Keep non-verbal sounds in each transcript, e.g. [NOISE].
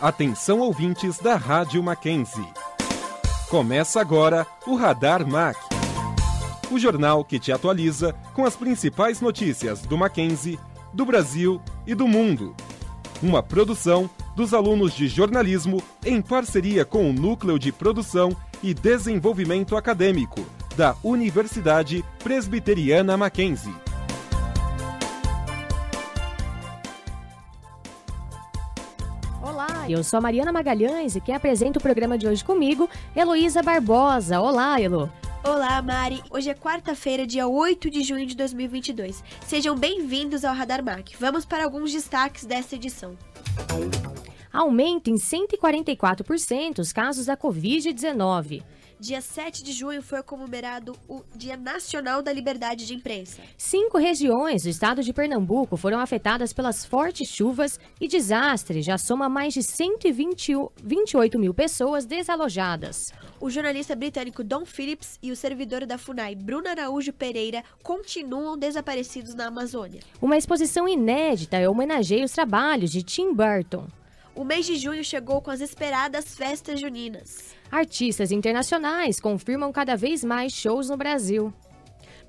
Atenção ouvintes da Rádio Mackenzie. Começa agora o Radar Mac. O jornal que te atualiza com as principais notícias do Mackenzie, do Brasil e do mundo. Uma produção dos alunos de jornalismo em parceria com o Núcleo de Produção e Desenvolvimento Acadêmico da Universidade Presbiteriana Mackenzie. Eu sou a Mariana Magalhães e quem apresenta o programa de hoje comigo é Heloísa Barbosa. Olá, Elo. Olá, Mari. Hoje é quarta-feira, dia 8 de junho de 2022. Sejam bem-vindos ao Radar Mac. Vamos para alguns destaques desta edição. Aumenta em 144% os casos da Covid-19 dia 7 de junho foi comemorado o Dia Nacional da Liberdade de Imprensa. Cinco regiões do estado de Pernambuco foram afetadas pelas fortes chuvas e desastre já soma mais de 128 mil pessoas desalojadas. O jornalista britânico Don Phillips e o servidor da FUNAI, Bruno Araújo Pereira, continuam desaparecidos na Amazônia. Uma exposição inédita homenageia os trabalhos de Tim Burton. O mês de junho chegou com as esperadas festas juninas. Artistas internacionais confirmam cada vez mais shows no Brasil.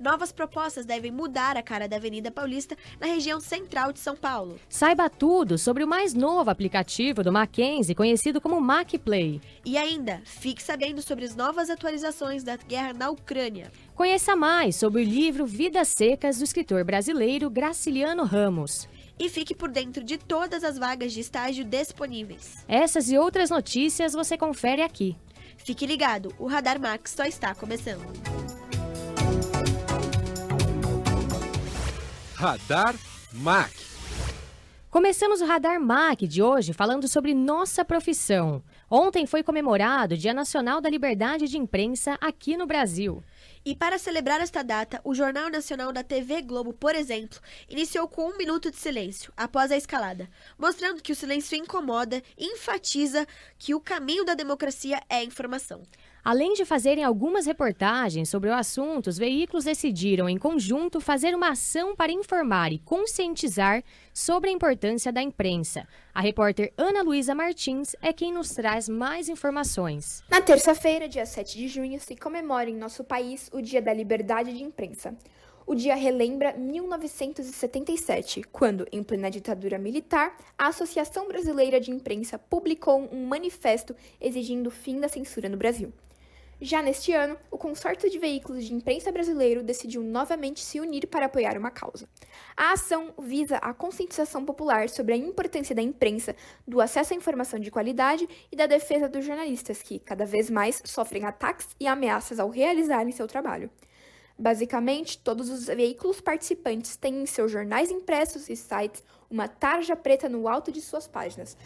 Novas propostas devem mudar a cara da Avenida Paulista na região central de São Paulo. Saiba tudo sobre o mais novo aplicativo do Mackenzie, conhecido como MacPlay. E ainda, fique sabendo sobre as novas atualizações da guerra na Ucrânia. Conheça mais sobre o livro Vidas Secas do escritor brasileiro Graciliano Ramos e fique por dentro de todas as vagas de estágio disponíveis. Essas e outras notícias você confere aqui. Fique ligado, o Radar Max só está começando. Radar Mac. Começamos o Radar Mac de hoje falando sobre nossa profissão. Ontem foi comemorado o Dia Nacional da Liberdade de Imprensa aqui no Brasil. E para celebrar esta data, o Jornal Nacional da TV Globo, por exemplo, iniciou com um minuto de silêncio após a escalada, mostrando que o silêncio incomoda e enfatiza que o caminho da democracia é a informação. Além de fazerem algumas reportagens sobre o assunto, os veículos decidiram, em conjunto, fazer uma ação para informar e conscientizar sobre a importância da imprensa. A repórter Ana Luísa Martins é quem nos traz mais informações. Na terça-feira, dia 7 de junho, se comemora em nosso país o Dia da Liberdade de Imprensa. O dia relembra 1977, quando, em plena ditadura militar, a Associação Brasileira de Imprensa publicou um manifesto exigindo o fim da censura no Brasil. Já neste ano, o consórcio de veículos de imprensa brasileiro decidiu novamente se unir para apoiar uma causa. A ação visa a conscientização popular sobre a importância da imprensa, do acesso à informação de qualidade e da defesa dos jornalistas que, cada vez mais, sofrem ataques e ameaças ao realizarem seu trabalho. Basicamente, todos os veículos participantes têm em seus jornais impressos e sites uma tarja preta no alto de suas páginas,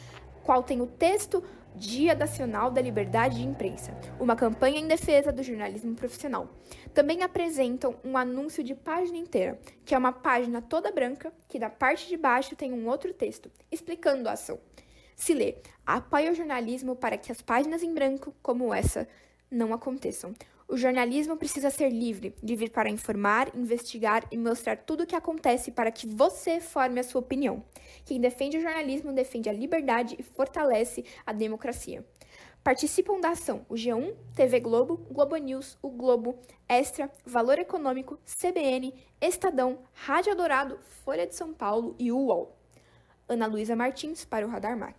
qual tem o texto Dia Nacional da Liberdade de Imprensa, uma campanha em defesa do jornalismo profissional. Também apresentam um anúncio de página inteira, que é uma página toda branca, que na parte de baixo tem um outro texto, explicando a ação. Se lê, apoia o jornalismo para que as páginas em branco, como essa, não aconteçam. O jornalismo precisa ser livre, livre para informar, investigar e mostrar tudo o que acontece para que você forme a sua opinião. Quem defende o jornalismo defende a liberdade e fortalece a democracia. Participam da ação o G1, TV Globo, Globo News, o Globo, Extra, Valor Econômico, CBN, Estadão, Rádio Dourado, Folha de São Paulo e UOL. Ana Luísa Martins para o Radar Mac.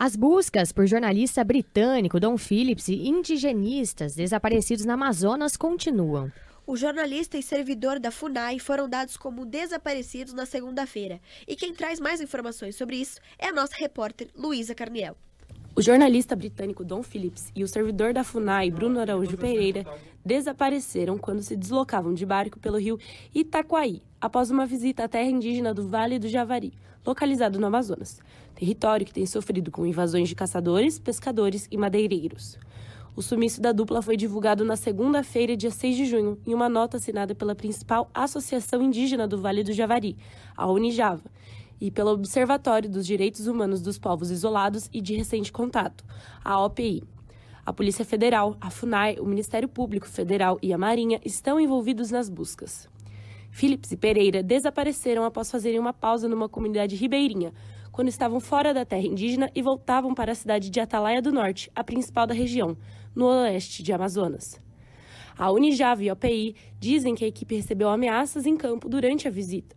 As buscas por jornalista britânico Don Phillips e indigenistas desaparecidos na Amazonas continuam. O jornalista e servidor da FUNAI foram dados como desaparecidos na segunda-feira. E quem traz mais informações sobre isso é a nossa repórter Luísa Carniel. O jornalista britânico Don Phillips e o servidor da FUNAI, Bruno Araújo Pereira, desapareceram quando se deslocavam de barco pelo rio Itaquaí, após uma visita à terra indígena do Vale do Javari, localizado no Amazonas território que tem sofrido com invasões de caçadores, pescadores e madeireiros. O sumiço da dupla foi divulgado na segunda-feira, dia 6 de junho, em uma nota assinada pela principal associação indígena do Vale do Javari, a Unijava, e pelo Observatório dos Direitos Humanos dos Povos Isolados e de Recente Contato, a OPI. A Polícia Federal, a FUNAI, o Ministério Público Federal e a Marinha estão envolvidos nas buscas. Philips e Pereira desapareceram após fazerem uma pausa numa comunidade ribeirinha, quando estavam fora da terra indígena e voltavam para a cidade de Atalaia do Norte, a principal da região, no oeste de Amazonas. A Unijava e a OPI dizem que a equipe recebeu ameaças em campo durante a visita.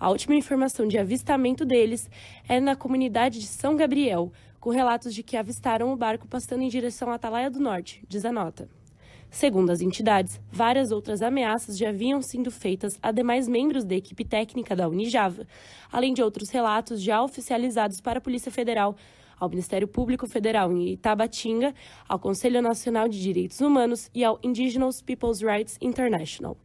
A última informação de avistamento deles é na comunidade de São Gabriel, com relatos de que avistaram o barco passando em direção à Atalaia do Norte, diz a nota. Segundo as entidades, várias outras ameaças já haviam sido feitas a demais membros da equipe técnica da Unijava, além de outros relatos já oficializados para a Polícia Federal, ao Ministério Público Federal em Itabatinga, ao Conselho Nacional de Direitos Humanos e ao Indigenous Peoples' Rights International.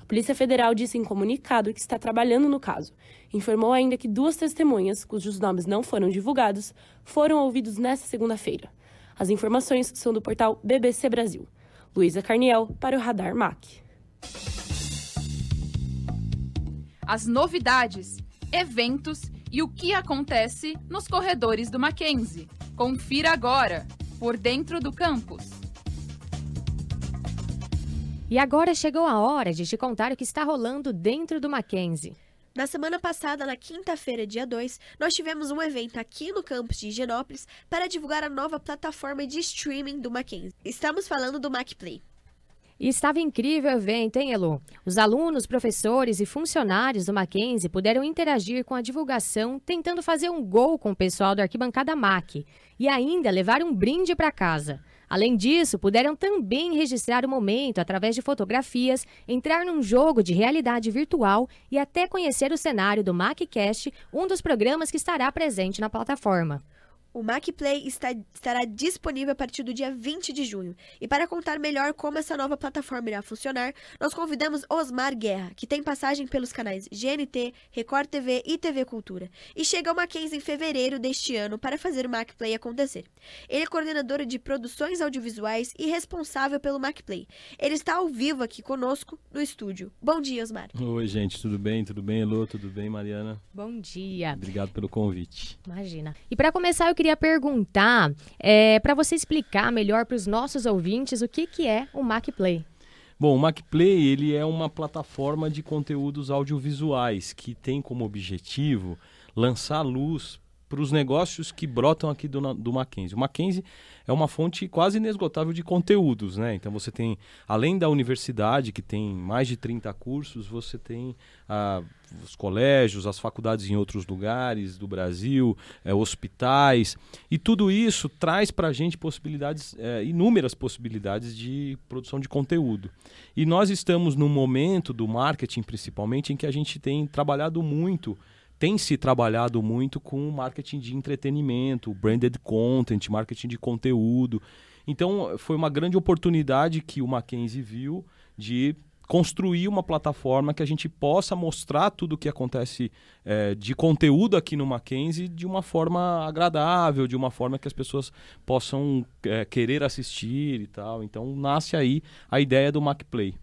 A Polícia Federal disse em comunicado que está trabalhando no caso. Informou ainda que duas testemunhas, cujos nomes não foram divulgados, foram ouvidos nesta segunda-feira. As informações são do portal BBC Brasil. Luísa Carniel, para o Radar MAC. As novidades, eventos e o que acontece nos corredores do Mackenzie. Confira agora, por dentro do campus. E agora chegou a hora de te contar o que está rolando dentro do Mackenzie. Na semana passada, na quinta-feira, dia 2, nós tivemos um evento aqui no campus de Higienópolis para divulgar a nova plataforma de streaming do Mackenzie. Estamos falando do MacPlay. E estava incrível o evento, hein, Elo? Os alunos, professores e funcionários do Mackenzie puderam interagir com a divulgação, tentando fazer um gol com o pessoal do Arquibancada Mac e ainda levar um brinde para casa. Além disso, puderam também registrar o momento através de fotografias, entrar num jogo de realidade virtual e até conhecer o cenário do MacCast, um dos programas que estará presente na plataforma. O MacPlay está, estará disponível a partir do dia 20 de junho. E para contar melhor como essa nova plataforma irá funcionar, nós convidamos Osmar Guerra, que tem passagem pelos canais GNT, Record TV e TV Cultura, e chega ao Mackenzie em fevereiro deste ano para fazer o MacPlay acontecer. Ele é coordenador de produções audiovisuais e responsável pelo MacPlay. Ele está ao vivo aqui conosco no estúdio. Bom dia, Osmar. Oi, gente, tudo bem? Tudo bem, Elô? Tudo bem, Mariana? Bom dia. Obrigado pelo convite. Imagina. E para começar, eu queria perguntar, é, para você explicar melhor para os nossos ouvintes o que, que é o MacPlay. Bom, o MacPlay ele é uma plataforma de conteúdos audiovisuais que tem como objetivo lançar luz para os negócios que brotam aqui do, do Mackenzie. O Mackenzie é uma fonte quase inesgotável de conteúdos, né? Então você tem, além da universidade, que tem mais de 30 cursos, você tem ah, os colégios, as faculdades em outros lugares do Brasil, é, hospitais, e tudo isso traz para a gente possibilidades, é, inúmeras possibilidades de produção de conteúdo. E nós estamos num momento do marketing, principalmente, em que a gente tem trabalhado muito tem se trabalhado muito com marketing de entretenimento, branded content, marketing de conteúdo. Então, foi uma grande oportunidade que o Mackenzie viu de construir uma plataforma que a gente possa mostrar tudo o que acontece é, de conteúdo aqui no Mackenzie de uma forma agradável, de uma forma que as pessoas possam é, querer assistir e tal. Então, nasce aí a ideia do MacPlay.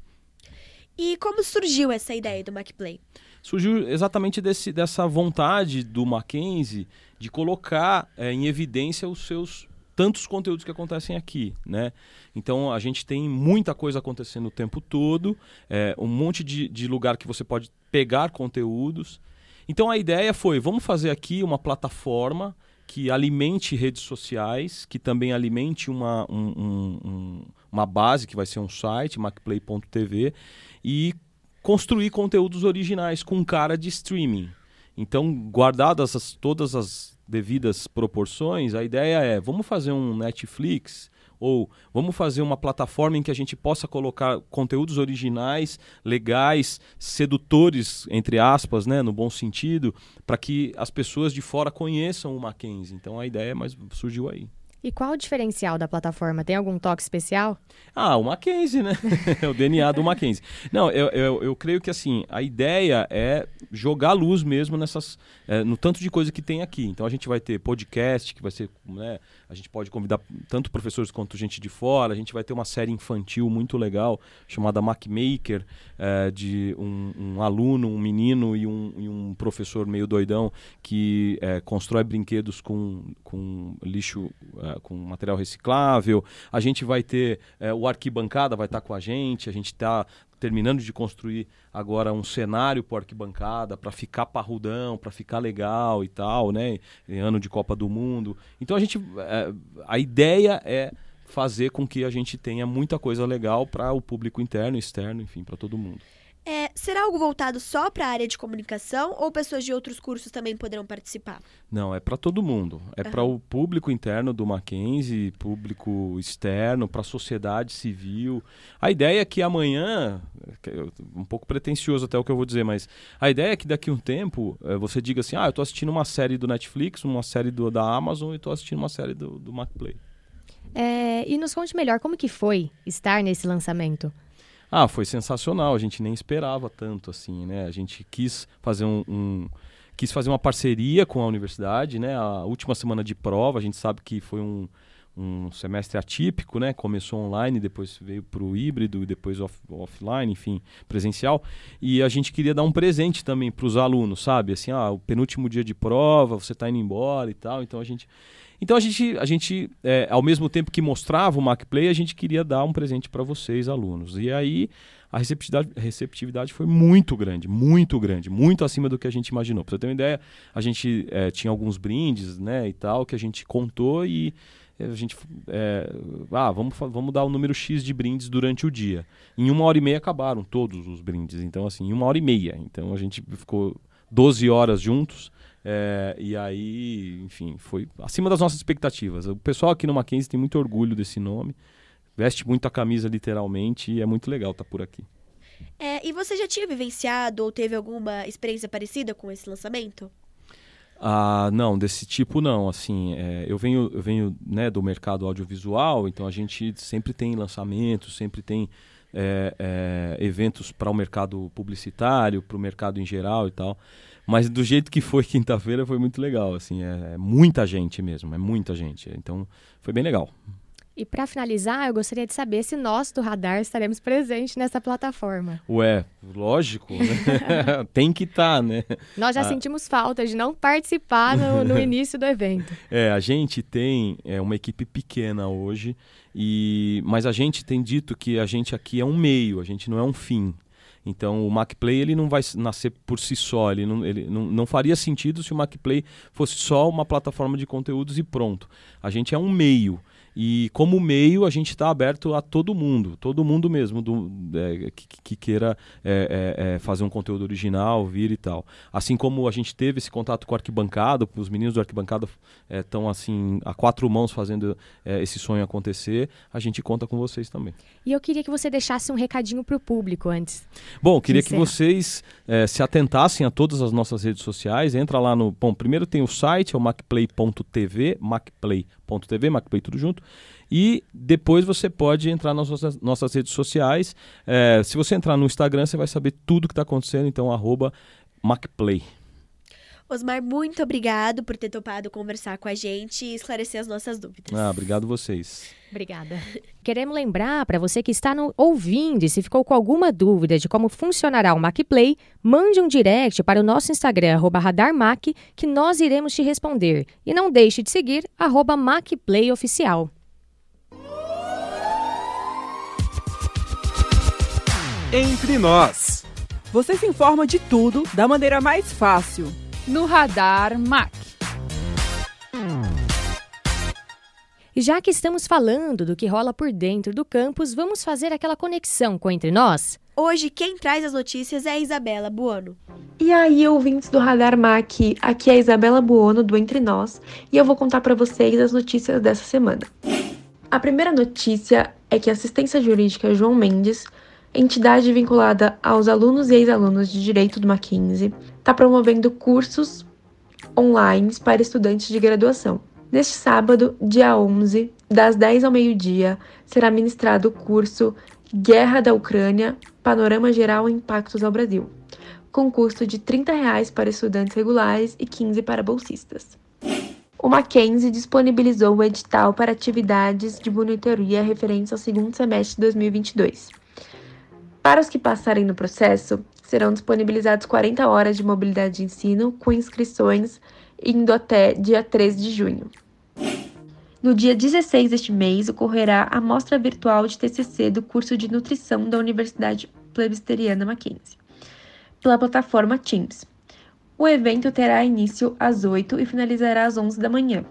E como surgiu essa ideia do MacPlay? Surgiu exatamente desse, dessa vontade do Mackenzie de colocar é, em evidência os seus tantos conteúdos que acontecem aqui, né? Então a gente tem muita coisa acontecendo o tempo todo, é, um monte de, de lugar que você pode pegar conteúdos. Então a ideia foi, vamos fazer aqui uma plataforma que alimente redes sociais, que também alimente uma, um, um, uma base que vai ser um site, macplay.tv, e construir conteúdos originais com cara de streaming. Então, guardadas as, todas as devidas proporções, a ideia é: vamos fazer um Netflix ou vamos fazer uma plataforma em que a gente possa colocar conteúdos originais, legais, sedutores, entre aspas, né, no bom sentido, para que as pessoas de fora conheçam o Mackenzie. Então a ideia mas surgiu aí. E qual o diferencial da plataforma? Tem algum toque especial? Ah, o Mackenzie, né? [LAUGHS] [LAUGHS] o DNA do Mackenzie. Não, eu, eu, eu, creio que assim, a ideia é jogar luz mesmo nessas. É, no tanto de coisa que tem aqui. Então a gente vai ter podcast, que vai ser. Né, a gente pode convidar tanto professores quanto gente de fora. A gente vai ter uma série infantil muito legal, chamada Macmaker, é, de um, um, aluno, um menino e um, e um professor meio doidão que é, constrói brinquedos com, com lixo. Com material reciclável. A gente vai ter é, o arquibancada vai estar tá com a gente. A gente está terminando de construir agora um cenário para arquibancada, para ficar parrudão, para ficar legal e tal, né? Em ano de Copa do Mundo. Então a gente, é, a ideia é fazer com que a gente tenha muita coisa legal para o público interno, externo, enfim, para todo mundo. É, será algo voltado só para a área de comunicação ou pessoas de outros cursos também poderão participar? Não, é para todo mundo. É uhum. para o público interno do Mackenzie, público externo, para a sociedade civil. A ideia é que amanhã, um pouco pretencioso até o que eu vou dizer, mas a ideia é que daqui a um tempo é, você diga assim: ah, eu estou assistindo uma série do Netflix, uma série do, da Amazon e estou assistindo uma série do, do MacPlay. É, e nos conte melhor como que foi estar nesse lançamento. Ah, foi sensacional. A gente nem esperava tanto assim, né? A gente quis fazer um, um, quis fazer uma parceria com a universidade, né? A última semana de prova, a gente sabe que foi um, um semestre atípico, né? Começou online, depois veio para o híbrido e depois off, offline, enfim, presencial. E a gente queria dar um presente também para os alunos, sabe? Assim, ah, o penúltimo dia de prova, você está indo embora e tal. Então a gente então a gente, a gente é, ao mesmo tempo que mostrava o MacPlay, a gente queria dar um presente para vocês, alunos. E aí a receptividade, receptividade foi muito grande, muito grande, muito acima do que a gente imaginou. Para você ter uma ideia, a gente é, tinha alguns brindes né, e tal que a gente contou e a gente é, ah vamos vamos dar o um número x de brindes durante o dia em uma hora e meia acabaram todos os brindes então assim em uma hora e meia então a gente ficou 12 horas juntos é, e aí, enfim, foi acima das nossas expectativas. O pessoal aqui no Mackenzie tem muito orgulho desse nome, veste muito a camisa literalmente e é muito legal estar tá por aqui. É, e você já tinha vivenciado ou teve alguma experiência parecida com esse lançamento? Ah, não, desse tipo não. Assim, é, eu venho, eu venho né, do mercado audiovisual, então a gente sempre tem lançamentos, sempre tem é, é, eventos para o mercado publicitário, para o mercado em geral e tal. Mas do jeito que foi [LAUGHS] quinta-feira foi muito legal, assim, é, é, muita gente mesmo, é muita gente. Então foi bem legal. E para finalizar, eu gostaria de saber se nós do Radar estaremos presentes nessa plataforma. Ué, lógico, né? [LAUGHS] tem que estar, tá, né? Nós já ah. sentimos falta de não participar no, no [LAUGHS] início do evento. É, a gente tem é, uma equipe pequena hoje, e mas a gente tem dito que a gente aqui é um meio, a gente não é um fim. Então o MacPlay ele não vai nascer por si só, ele não, ele não, não faria sentido se o MacPlay fosse só uma plataforma de conteúdos e pronto. A gente é um meio. E como meio, a gente está aberto a todo mundo, todo mundo mesmo do, é, que, que, queira é, é, é, fazer um conteúdo original, vir e tal. Assim como a gente teve esse contato com o arquibancada, os meninos do arquibancada estão é, assim a quatro mãos fazendo é, esse sonho acontecer, a gente conta com vocês também. E eu queria que você deixasse um recadinho para o público antes. Bom, queria que vocês se atentassem a todas as nossas redes sociais. Entra lá no. Bom, primeiro tem o site, é o macplay.tv, macplay.tv, macplay tudo junto. E depois você pode entrar nas nossas, nossas redes sociais. É, se você entrar no Instagram, você vai saber tudo que está acontecendo. Então, arroba MacPlay. Osmar, muito obrigado por ter topado conversar com a gente e esclarecer as nossas dúvidas. Ah, obrigado vocês. Obrigada. Queremos lembrar para você que está no, ouvindo e se ficou com alguma dúvida de como funcionará o MacPlay, mande um direct para o nosso Instagram, RadarMac, que nós iremos te responder. E não deixe de seguir, arroba MacPlayOficial. Entre nós. Você se informa de tudo da maneira mais fácil. No Radar Mac. E já que estamos falando do que rola por dentro do campus, vamos fazer aquela conexão com Entre Nós? Hoje, quem traz as notícias é a Isabela Buono. E aí, ouvintes do Radar Mac, aqui é a Isabela Buono do Entre Nós e eu vou contar para vocês as notícias dessa semana. A primeira notícia é que a assistência jurídica João Mendes entidade vinculada aos alunos e ex-alunos de Direito do Mackenzie, está promovendo cursos online para estudantes de graduação. Neste sábado, dia 11, das 10 ao meio-dia, será ministrado o curso Guerra da Ucrânia, Panorama Geral e Impactos ao Brasil, com custo de 30 reais para estudantes regulares e 15 para bolsistas. O Mackenzie disponibilizou o edital para atividades de monitoria referentes ao segundo semestre de 2022. Para os que passarem no processo, serão disponibilizados 40 horas de mobilidade de ensino, com inscrições indo até dia 3 de junho. No dia 16 deste mês, ocorrerá a mostra virtual de TCC do curso de nutrição da Universidade Plebisteriana Mackenzie, pela plataforma Teams. O evento terá início às 8 e finalizará às 11 da manhã.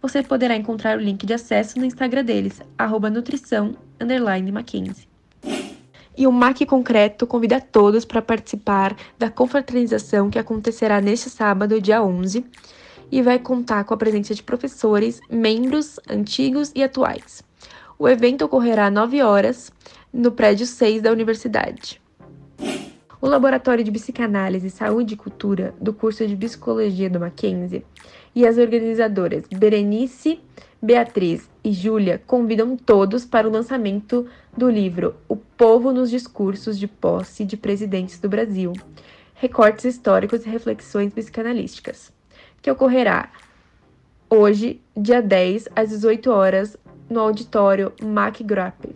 Você poderá encontrar o link de acesso no Instagram deles, arroba Mackenzie. E o MAC Concreto convida todos para participar da confraternização que acontecerá neste sábado, dia 11, e vai contar com a presença de professores, membros antigos e atuais. O evento ocorrerá às 9 horas no prédio 6 da universidade. O Laboratório de Psicanálise, Saúde e Cultura do curso de Psicologia do Mackenzie e as organizadoras Berenice, Beatriz e Júlia convidam todos para o lançamento do livro O Povo nos Discursos de Posse de Presidentes do Brasil Recortes Históricos e Reflexões Psicanalísticas, que ocorrerá hoje, dia 10, às 18 horas, no auditório MacGrapp.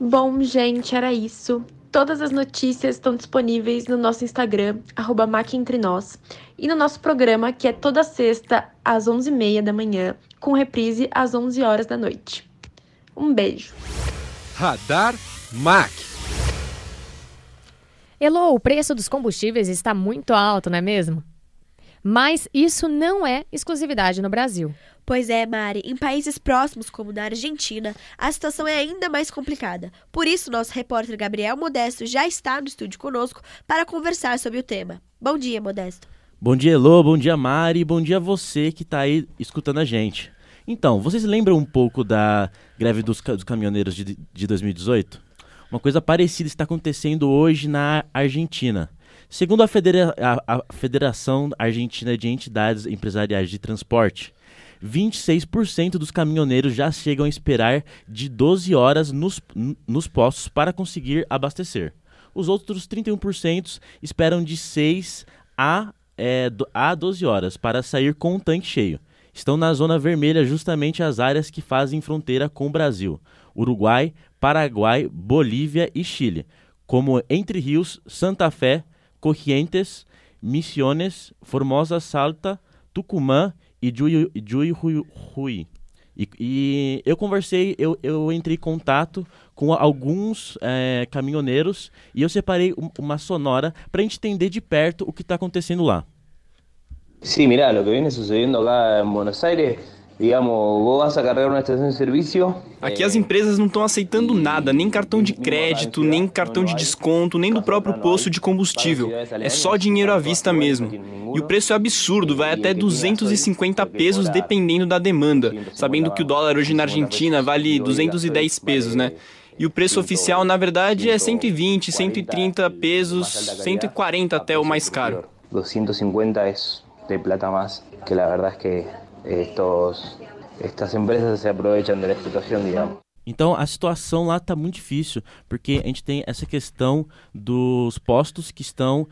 Bom, gente, era isso. Todas as notícias estão disponíveis no nosso Instagram, arroba MacEntreNós, e no nosso programa, que é toda sexta, às 11h30 da manhã, com reprise às 11 horas da noite. Um beijo. Radar Mac. Elô, o preço dos combustíveis está muito alto, não é mesmo? Mas isso não é exclusividade no Brasil. Pois é, Mari, em países próximos, como na Argentina, a situação é ainda mais complicada. Por isso, nosso repórter Gabriel Modesto já está no estúdio conosco para conversar sobre o tema. Bom dia, Modesto. Bom dia, Elô, bom dia, Mari, bom dia você que está aí escutando a gente. Então, vocês lembram um pouco da greve dos, dos caminhoneiros de, de 2018? Uma coisa parecida está acontecendo hoje na Argentina. Segundo a, Federa a, a Federação Argentina de Entidades Empresariais de Transporte, 26% dos caminhoneiros já chegam a esperar de 12 horas nos, nos postos para conseguir abastecer. Os outros 31% esperam de 6 a, é, a 12 horas para sair com o tanque cheio. Estão na zona vermelha justamente as áreas que fazem fronteira com o Brasil: Uruguai, Paraguai, Bolívia e Chile, como Entre Rios, Santa Fé, Corrientes, Misiones, Formosa Salta, Tucumã e Jui, Jui Rui. E, e, eu conversei, eu, eu entrei em contato com alguns é, caminhoneiros e eu separei uma sonora para a gente entender de perto o que está acontecendo lá. Sim, mira, o que vem sucedendo lá em Buenos Aires digamos, vos vas a carregar uma estação de serviço. Aqui as empresas não estão aceitando nada, nem cartão de crédito, nem cartão de desconto, nem do próprio posto de combustível. É só dinheiro à vista mesmo. E o preço é absurdo, vai até 250 pesos dependendo da demanda, sabendo que o dólar hoje na Argentina vale 210 pesos, né? E o preço oficial, na verdade, é 120, 130 pesos, 140 até o mais caro. 250 é de plata mais, que a verdade é que estos, estas empresas se aproveitam da situação, digamos. Então a situação lá está muito difícil, porque a gente tem essa questão dos postos que estão,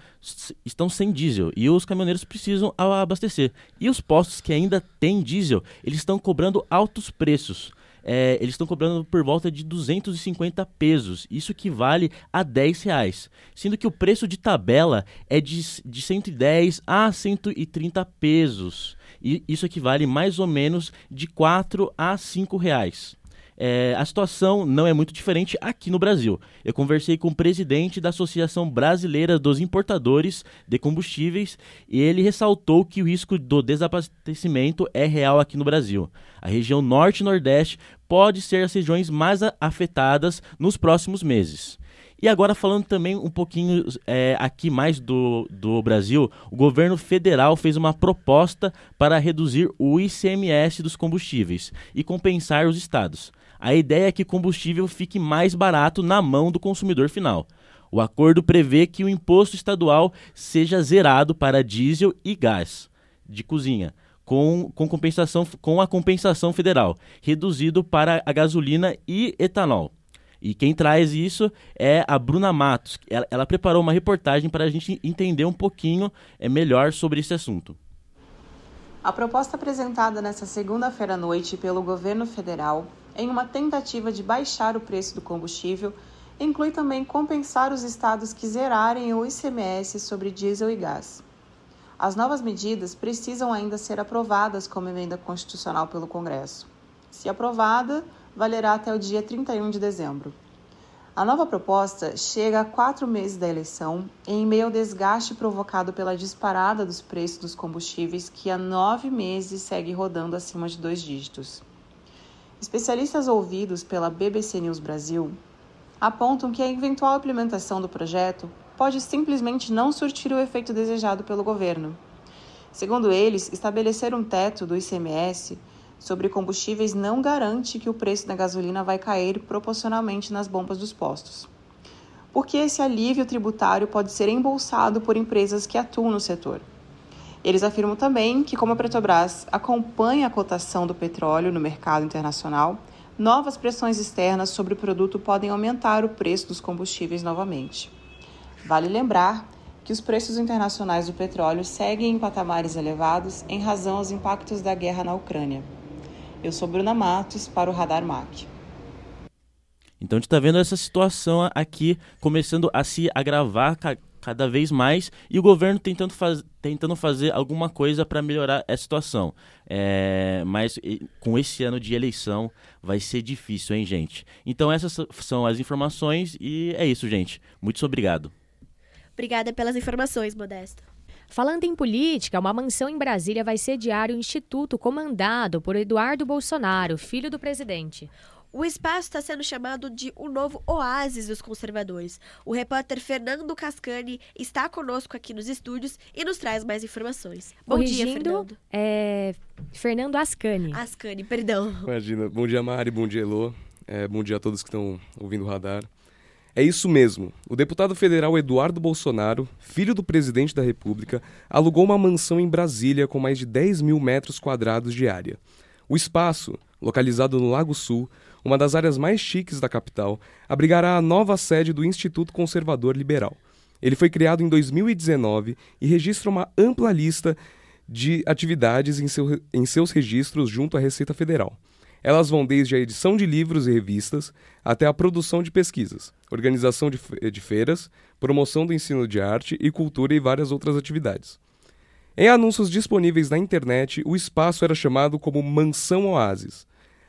estão sem diesel e os caminhoneiros precisam abastecer. E os postos que ainda têm diesel, eles estão cobrando altos preços. É, eles estão cobrando por volta de 250 pesos. Isso equivale a 10 reais. Sendo que o preço de tabela é de, de 110 a 130 pesos. E isso equivale mais ou menos de 4 a 5 reais. É, a situação não é muito diferente aqui no Brasil. Eu conversei com o presidente da Associação Brasileira dos Importadores de Combustíveis e ele ressaltou que o risco do desabastecimento é real aqui no Brasil. A região Norte e Nordeste pode ser as regiões mais afetadas nos próximos meses. E agora falando também um pouquinho é, aqui mais do, do Brasil, o governo federal fez uma proposta para reduzir o ICMS dos combustíveis e compensar os estados. A ideia é que combustível fique mais barato na mão do consumidor final. O acordo prevê que o imposto estadual seja zerado para diesel e gás de cozinha, com, com, compensação, com a compensação federal, reduzido para a gasolina e etanol. E quem traz isso é a Bruna Matos. Ela, ela preparou uma reportagem para a gente entender um pouquinho é, melhor sobre esse assunto. A proposta apresentada nesta segunda-feira à noite pelo governo federal, em uma tentativa de baixar o preço do combustível, inclui também compensar os estados que zerarem o ICMS sobre diesel e gás. As novas medidas precisam ainda ser aprovadas como emenda constitucional pelo Congresso. Se aprovada, valerá até o dia 31 de dezembro. A nova proposta chega a quatro meses da eleição, em meio ao desgaste provocado pela disparada dos preços dos combustíveis, que há nove meses segue rodando acima de dois dígitos. Especialistas ouvidos pela BBC News Brasil apontam que a eventual implementação do projeto pode simplesmente não surtir o efeito desejado pelo governo. Segundo eles, estabelecer um teto do ICMS sobre combustíveis não garante que o preço da gasolina vai cair proporcionalmente nas bombas dos postos. Porque esse alívio tributário pode ser embolsado por empresas que atuam no setor. Eles afirmam também que, como a Petrobras acompanha a cotação do petróleo no mercado internacional, novas pressões externas sobre o produto podem aumentar o preço dos combustíveis novamente. Vale lembrar que os preços internacionais do petróleo seguem em patamares elevados em razão aos impactos da guerra na Ucrânia. Eu sou Bruna Matos para o Radar MAC. Então a gente está vendo essa situação aqui começando a se agravar cada vez mais e o governo tentando, faz tentando fazer alguma coisa para melhorar essa situação. É, mas com esse ano de eleição vai ser difícil, hein, gente? Então essas são as informações e é isso, gente. Muito obrigado. Obrigada pelas informações, Modesto. Falando em política, uma mansão em Brasília vai sediar o instituto comandado por Eduardo Bolsonaro, filho do presidente. O espaço está sendo chamado de o novo oásis dos conservadores. O repórter Fernando Cascani está conosco aqui nos estúdios e nos traz mais informações. Bom dia, Fernando. É Fernando Ascani. Ascani, perdão. Imagina. Bom dia, Mari. Bom dia, Elô. É, bom dia a todos que estão ouvindo o radar. É isso mesmo. O deputado federal Eduardo Bolsonaro, filho do presidente da República, alugou uma mansão em Brasília com mais de 10 mil metros quadrados de área. O espaço, localizado no Lago Sul, uma das áreas mais chiques da capital, abrigará a nova sede do Instituto Conservador Liberal. Ele foi criado em 2019 e registra uma ampla lista de atividades em, seu, em seus registros junto à Receita Federal. Elas vão desde a edição de livros e revistas até a produção de pesquisas, organização de, de feiras, promoção do ensino de arte e cultura e várias outras atividades. Em anúncios disponíveis na internet, o espaço era chamado como Mansão Oasis.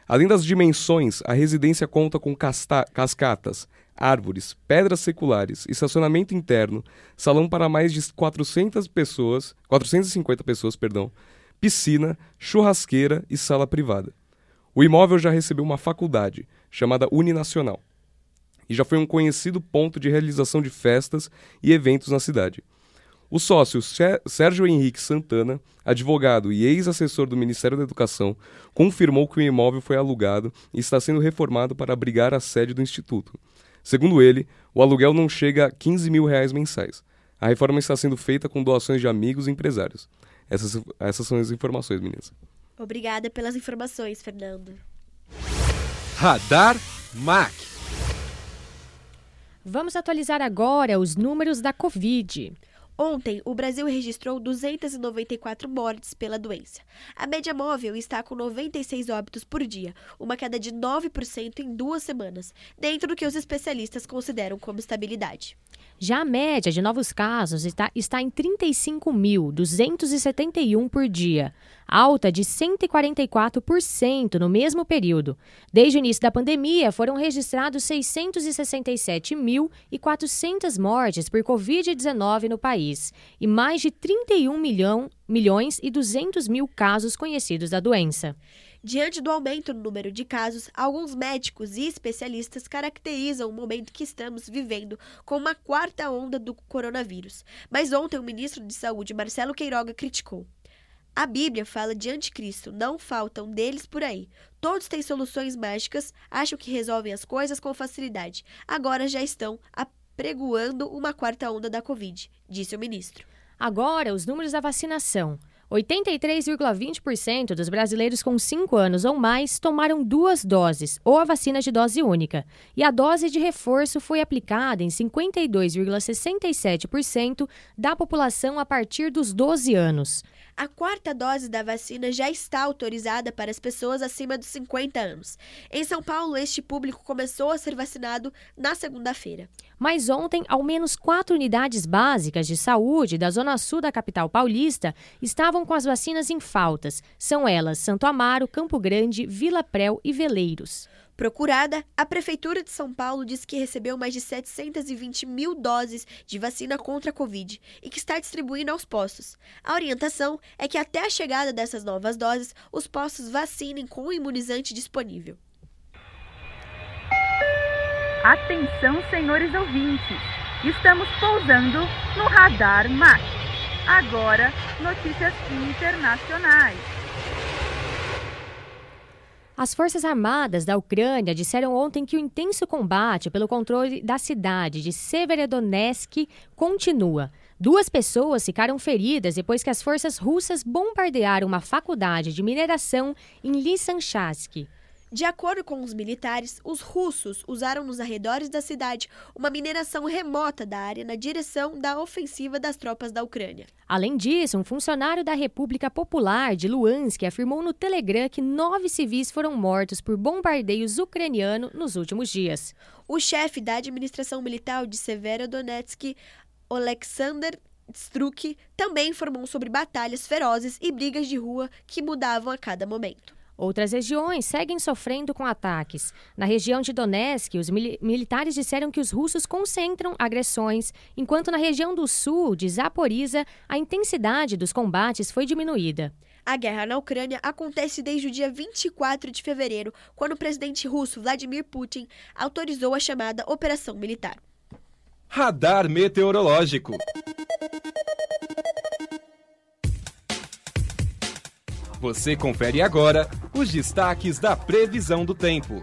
Além das dimensões, a residência conta com cascatas, árvores, pedras seculares, estacionamento interno, salão para mais de 400 pessoas, 450 pessoas, perdão, piscina, churrasqueira e sala privada. O imóvel já recebeu uma faculdade, chamada Uninacional, e já foi um conhecido ponto de realização de festas e eventos na cidade. O sócio Sérgio Henrique Santana, advogado e ex-assessor do Ministério da Educação, confirmou que o imóvel foi alugado e está sendo reformado para abrigar a sede do Instituto. Segundo ele, o aluguel não chega a 15 mil reais mensais. A reforma está sendo feita com doações de amigos e empresários. Essas, essas são as informações, meninas. Obrigada pelas informações, Fernando. Radar MAC. Vamos atualizar agora os números da Covid. Ontem, o Brasil registrou 294 mortes pela doença. A média móvel está com 96 óbitos por dia, uma queda de 9% em duas semanas, dentro do que os especialistas consideram como estabilidade. Já a média de novos casos está, está em 35.271 por dia, alta de 144% no mesmo período. Desde o início da pandemia, foram registrados 667.400 mortes por Covid-19 no país e mais de 31 milhão, milhões e 200 mil casos conhecidos da doença. Diante do aumento no número de casos, alguns médicos e especialistas caracterizam o momento que estamos vivendo como uma quarta onda do coronavírus. Mas ontem o ministro de Saúde, Marcelo Queiroga, criticou. A Bíblia fala de anticristo, não faltam deles por aí. Todos têm soluções mágicas, acham que resolvem as coisas com facilidade. Agora já estão apregoando uma quarta onda da Covid, disse o ministro. Agora, os números da vacinação. 83,20% dos brasileiros com 5 anos ou mais tomaram duas doses ou a vacina de dose única, e a dose de reforço foi aplicada em 52,67% da população a partir dos 12 anos. A quarta dose da vacina já está autorizada para as pessoas acima dos 50 anos. Em São Paulo, este público começou a ser vacinado na segunda-feira. Mas ontem, ao menos quatro unidades básicas de saúde da Zona Sul da capital paulista estavam com as vacinas em faltas. São elas Santo Amaro, Campo Grande, Vila Prel e Veleiros. Procurada, a Prefeitura de São Paulo diz que recebeu mais de 720 mil doses de vacina contra a Covid e que está distribuindo aos postos. A orientação é que até a chegada dessas novas doses, os postos vacinem com o imunizante disponível. Atenção, senhores ouvintes! Estamos pousando no Radar MAC. Agora, notícias internacionais. As Forças Armadas da Ucrânia disseram ontem que o intenso combate pelo controle da cidade de Severodonetsk continua. Duas pessoas ficaram feridas depois que as forças russas bombardearam uma faculdade de mineração em Lysychansk. De acordo com os militares, os russos usaram nos arredores da cidade uma mineração remota da área na direção da ofensiva das tropas da Ucrânia. Além disso, um funcionário da República Popular de Luhansk afirmou no Telegram que nove civis foram mortos por bombardeios ucranianos nos últimos dias. O chefe da administração militar de Severodonetsk, Alexander Struk, também informou sobre batalhas ferozes e brigas de rua que mudavam a cada momento. Outras regiões seguem sofrendo com ataques. Na região de Donetsk, os mil militares disseram que os russos concentram agressões, enquanto na região do sul, de Zaporizhia, a intensidade dos combates foi diminuída. A guerra na Ucrânia acontece desde o dia 24 de fevereiro, quando o presidente russo Vladimir Putin autorizou a chamada Operação Militar. Radar Meteorológico. Você confere agora os destaques da previsão do tempo.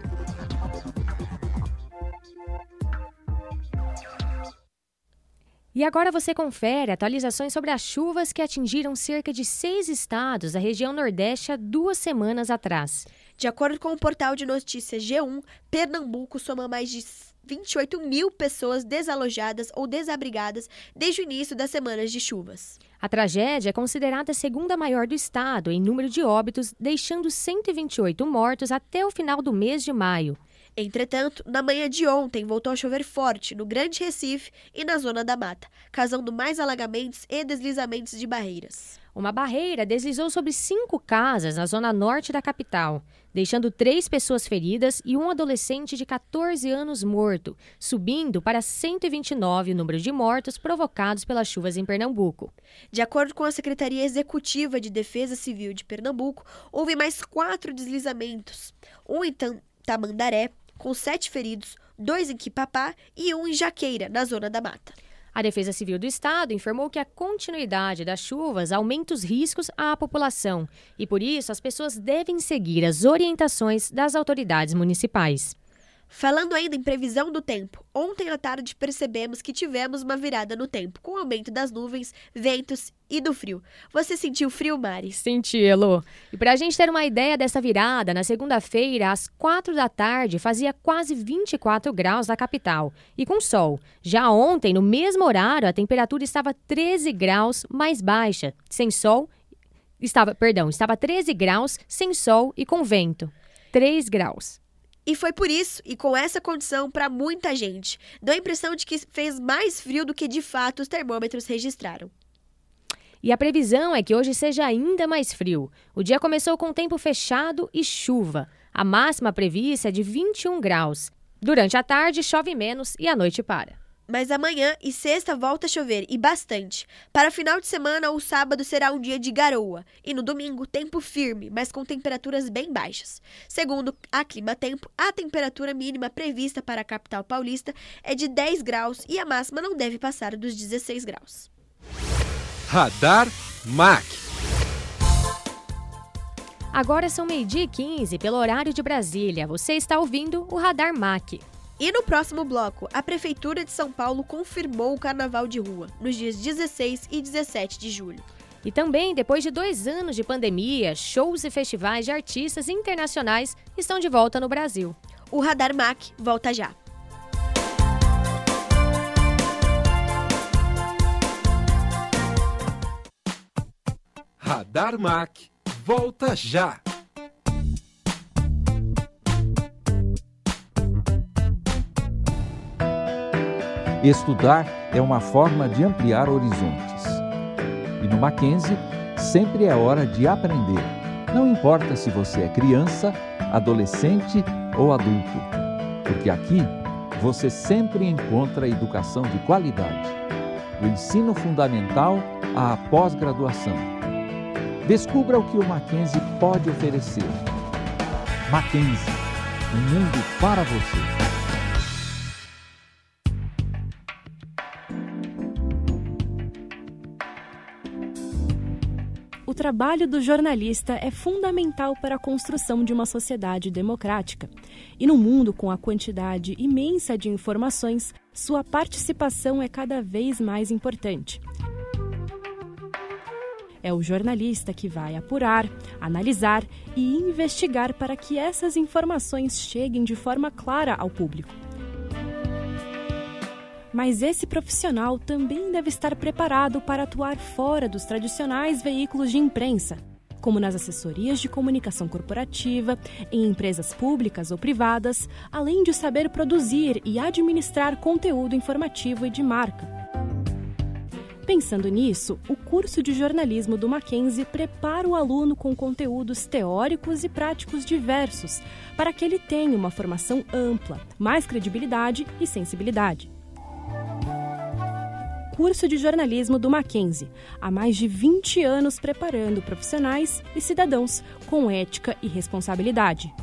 E agora você confere atualizações sobre as chuvas que atingiram cerca de seis estados da região Nordeste há duas semanas atrás. De acordo com o portal de notícias G1, Pernambuco soma mais de 28 mil pessoas desalojadas ou desabrigadas desde o início das semanas de chuvas. A tragédia é considerada a segunda maior do estado em número de óbitos, deixando 128 mortos até o final do mês de maio. Entretanto, na manhã de ontem voltou a chover forte no Grande Recife e na Zona da Mata, causando mais alagamentos e deslizamentos de barreiras. Uma barreira deslizou sobre cinco casas na zona norte da capital, deixando três pessoas feridas e um adolescente de 14 anos morto, subindo para 129 o número de mortos provocados pelas chuvas em Pernambuco. De acordo com a Secretaria Executiva de Defesa Civil de Pernambuco, houve mais quatro deslizamentos: um em Tamandaré, com sete feridos, dois em Quipapá e um em Jaqueira, na Zona da Mata. A Defesa Civil do Estado informou que a continuidade das chuvas aumenta os riscos à população e, por isso, as pessoas devem seguir as orientações das autoridades municipais. Falando ainda em previsão do tempo, ontem à tarde percebemos que tivemos uma virada no tempo, com aumento das nuvens, ventos e do frio. Você sentiu frio, Mari? Senti, Elo. E para a gente ter uma ideia dessa virada, na segunda-feira, às quatro da tarde, fazia quase 24 graus na capital e com sol. Já ontem, no mesmo horário, a temperatura estava 13 graus mais baixa, sem sol. Estava, perdão, estava 13 graus sem sol e com vento. 3 graus. E foi por isso e com essa condição para muita gente. Deu a impressão de que fez mais frio do que de fato os termômetros registraram. E a previsão é que hoje seja ainda mais frio. O dia começou com tempo fechado e chuva. A máxima prevista é de 21 graus. Durante a tarde chove menos e a noite para. Mas amanhã e sexta volta a chover e bastante. Para o final de semana, o sábado será um dia de garoa e no domingo tempo firme, mas com temperaturas bem baixas. Segundo a Clima Tempo, a temperatura mínima prevista para a capital paulista é de 10 graus e a máxima não deve passar dos 16 graus. Radar MAC. Agora são meio-dia e 15 pelo horário de Brasília. Você está ouvindo o Radar MAC. E no próximo bloco, a Prefeitura de São Paulo confirmou o Carnaval de Rua, nos dias 16 e 17 de julho. E também, depois de dois anos de pandemia, shows e festivais de artistas internacionais estão de volta no Brasil. O Radar MAC volta já. Radar MAC volta já. Estudar é uma forma de ampliar horizontes. E no Mackenzie, sempre é hora de aprender. Não importa se você é criança, adolescente ou adulto, porque aqui você sempre encontra educação de qualidade, do ensino fundamental à pós-graduação. Descubra o que o Mackenzie pode oferecer. Mackenzie, um mundo para você. Trabalho do jornalista é fundamental para a construção de uma sociedade democrática. E no mundo com a quantidade imensa de informações, sua participação é cada vez mais importante. É o jornalista que vai apurar, analisar e investigar para que essas informações cheguem de forma clara ao público. Mas esse profissional também deve estar preparado para atuar fora dos tradicionais veículos de imprensa, como nas assessorias de comunicação corporativa, em empresas públicas ou privadas, além de saber produzir e administrar conteúdo informativo e de marca. Pensando nisso, o curso de jornalismo do Mackenzie prepara o aluno com conteúdos teóricos e práticos diversos, para que ele tenha uma formação ampla, mais credibilidade e sensibilidade curso de jornalismo do Mackenzie, há mais de 20 anos preparando profissionais e cidadãos com ética e responsabilidade.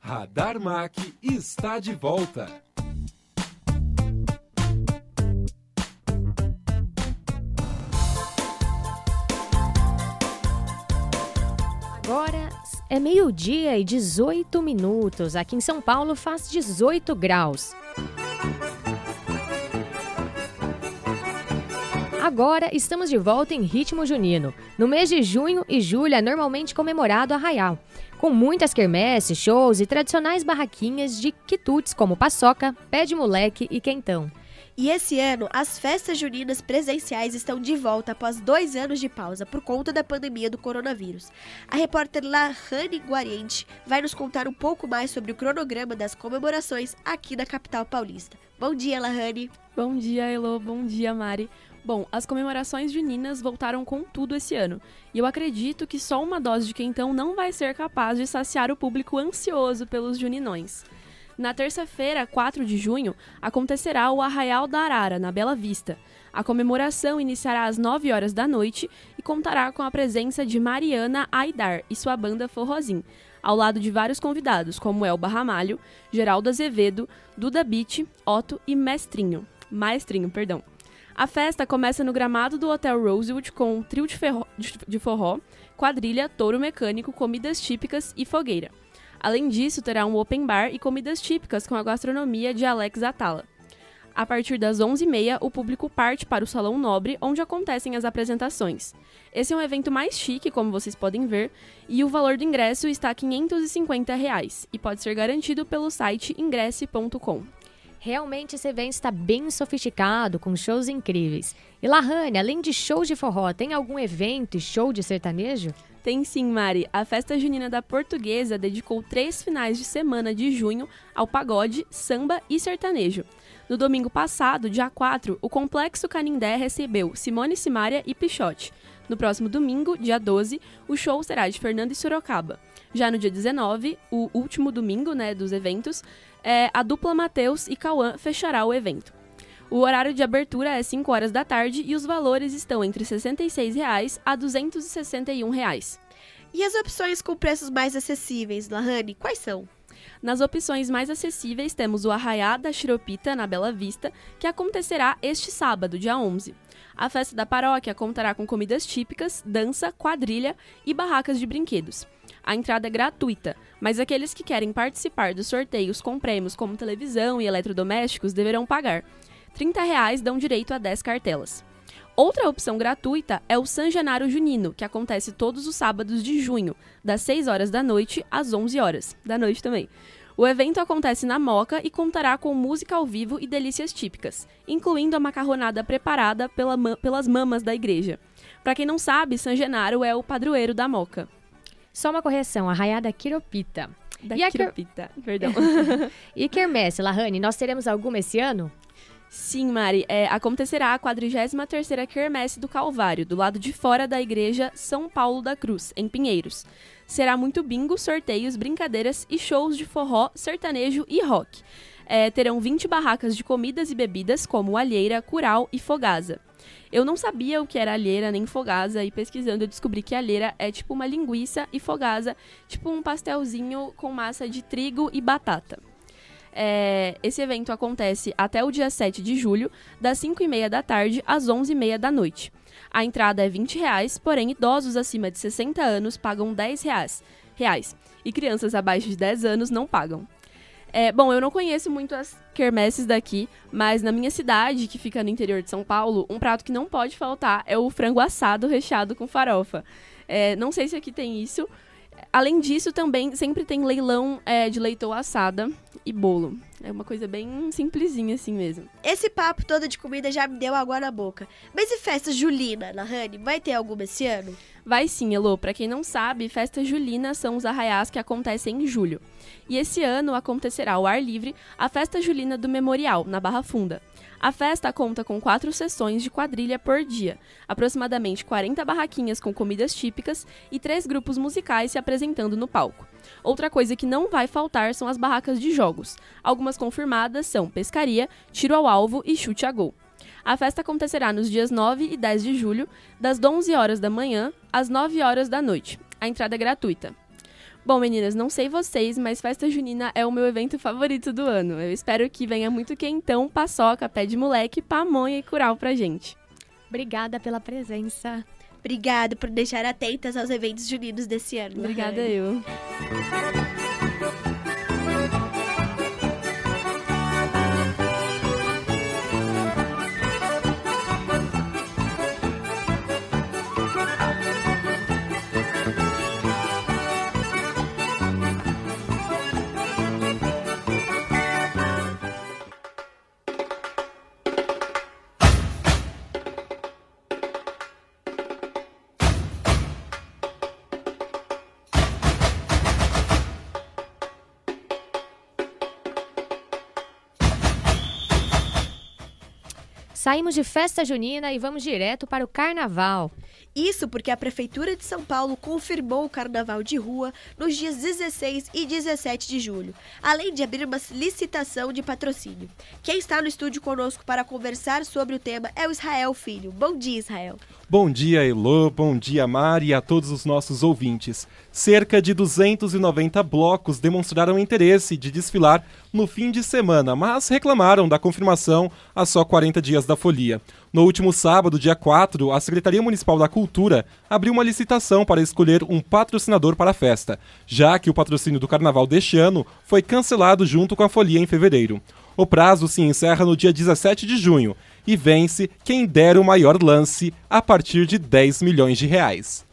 Radar Mac está de volta. Agora é meio-dia e 18 minutos. Aqui em São Paulo faz 18 graus. Agora estamos de volta em ritmo junino. No mês de junho e julho é normalmente comemorado Arraial, com muitas quermesses, shows e tradicionais barraquinhas de quitutes como paçoca, pé de moleque e quentão. E esse ano, as festas juninas presenciais estão de volta após dois anos de pausa por conta da pandemia do coronavírus. A repórter Lahane Guariente vai nos contar um pouco mais sobre o cronograma das comemorações aqui na capital paulista. Bom dia, Lahane! Bom dia, Elo. Bom dia, Mari. Bom, as comemorações juninas voltaram com tudo esse ano, e eu acredito que só uma dose de quentão não vai ser capaz de saciar o público ansioso pelos juninões. Na terça-feira, 4 de junho, acontecerá o Arraial da Arara, na Bela Vista. A comemoração iniciará às 9 horas da noite e contará com a presença de Mariana Aidar e sua banda Forrozim, ao lado de vários convidados, como Elba Ramalho, Geraldo Azevedo, Duda Beat, Otto e Mestrinho. Maestrinho, perdão. A festa começa no gramado do Hotel Rosewood com um trio de, de forró, quadrilha, touro mecânico, comidas típicas e fogueira. Além disso, terá um open bar e comidas típicas com a gastronomia de Alex Atala. A partir das 11h30, o público parte para o Salão Nobre, onde acontecem as apresentações. Esse é um evento mais chique, como vocês podem ver, e o valor do ingresso está 550 reais, e pode ser garantido pelo site ingresse.com. Realmente esse evento está bem sofisticado, com shows incríveis. E Lahane, além de shows de forró, tem algum evento e show de sertanejo? Tem sim, Mari. A festa junina da Portuguesa dedicou três finais de semana de junho ao pagode, samba e sertanejo. No domingo passado, dia 4, o Complexo Canindé recebeu Simone Simaria e Pichote. No próximo domingo, dia 12, o show será de Fernando e Sorocaba. Já no dia 19, o último domingo né, dos eventos, é, a dupla Mateus e Cauã fechará o evento. O horário de abertura é 5 horas da tarde e os valores estão entre 66 reais a 261 reais. E as opções com preços mais acessíveis, Lahane, quais são? Nas opções mais acessíveis temos o Arraiá da Chiropita, na Bela Vista, que acontecerá este sábado, dia 11. A festa da paróquia contará com comidas típicas, dança, quadrilha e barracas de brinquedos. A entrada é gratuita, mas aqueles que querem participar dos sorteios com prêmios como televisão e eletrodomésticos deverão pagar. 30 reais dão direito a 10 cartelas. Outra opção gratuita é o San Genaro Junino, que acontece todos os sábados de junho, das 6 horas da noite às 11 horas da noite também. O evento acontece na Moca e contará com música ao vivo e delícias típicas, incluindo a macarronada preparada pela, pelas mamas da igreja. Para quem não sabe, San Genaro é o padroeiro da Moca. Só uma correção, arraiada Quiropita. Da e Quiropita, quer... perdão. [LAUGHS] e Quermesse, Lahane, nós teremos alguma esse ano? Sim, Mari, é, acontecerá a 43ª Quermesse do Calvário, do lado de fora da igreja São Paulo da Cruz, em Pinheiros. Será muito bingo, sorteios, brincadeiras e shows de forró, sertanejo e rock. É, terão 20 barracas de comidas e bebidas, como alheira, curau e fogaza. Eu não sabia o que era alheira nem fogaza e pesquisando eu descobri que alheira é tipo uma linguiça e fogaza, tipo um pastelzinho com massa de trigo e batata. É, esse evento acontece até o dia 7 de julho, das 5h30 da tarde às 11h30 da noite. A entrada é 20 reais, porém idosos acima de 60 anos pagam 10 reais, reais e crianças abaixo de 10 anos não pagam. É, bom, eu não conheço muito as quermesses daqui, mas na minha cidade, que fica no interior de São Paulo, um prato que não pode faltar é o frango assado recheado com farofa. É, não sei se aqui tem isso. Além disso, também sempre tem leilão é, de leitão assada e bolo. É uma coisa bem simplesinha assim mesmo. Esse papo todo de comida já me deu água na boca. Mas e festa julina, Lahane? Vai ter alguma esse ano? Vai sim, Elô. Pra quem não sabe, festa julina são os arraiás que acontecem em julho. E esse ano acontecerá ao ar livre a festa julina do Memorial, na Barra Funda. A festa conta com quatro sessões de quadrilha por dia, aproximadamente 40 barraquinhas com comidas típicas e três grupos musicais se apresentando no palco. Outra coisa que não vai faltar são as barracas de jogos. Algumas confirmadas são pescaria, tiro ao alvo e chute a gol. A festa acontecerá nos dias 9 e 10 de julho, das 11 horas da manhã às 9 horas da noite. A entrada é gratuita. Bom, meninas, não sei vocês, mas festa junina é o meu evento favorito do ano. Eu espero que venha muito quentão, paçoca, pé de moleque, pamonha e curau pra gente. Obrigada pela presença. Obrigada por deixar atentas aos eventos juninos desse ano. Obrigada eu. Saímos de festa junina e vamos direto para o carnaval. Isso porque a Prefeitura de São Paulo confirmou o carnaval de rua nos dias 16 e 17 de julho, além de abrir uma licitação de patrocínio. Quem está no estúdio conosco para conversar sobre o tema é o Israel Filho. Bom dia, Israel. Bom dia, Elô, bom dia, Mari e a todos os nossos ouvintes. Cerca de 290 blocos demonstraram interesse de desfilar no fim de semana, mas reclamaram da confirmação a só 40 dias da folia. No último sábado, dia 4, a Secretaria Municipal da Cultura abriu uma licitação para escolher um patrocinador para a festa, já que o patrocínio do carnaval deste ano foi cancelado junto com a folia em fevereiro. O prazo se encerra no dia 17 de junho e vence quem der o maior lance a partir de 10 milhões de reais.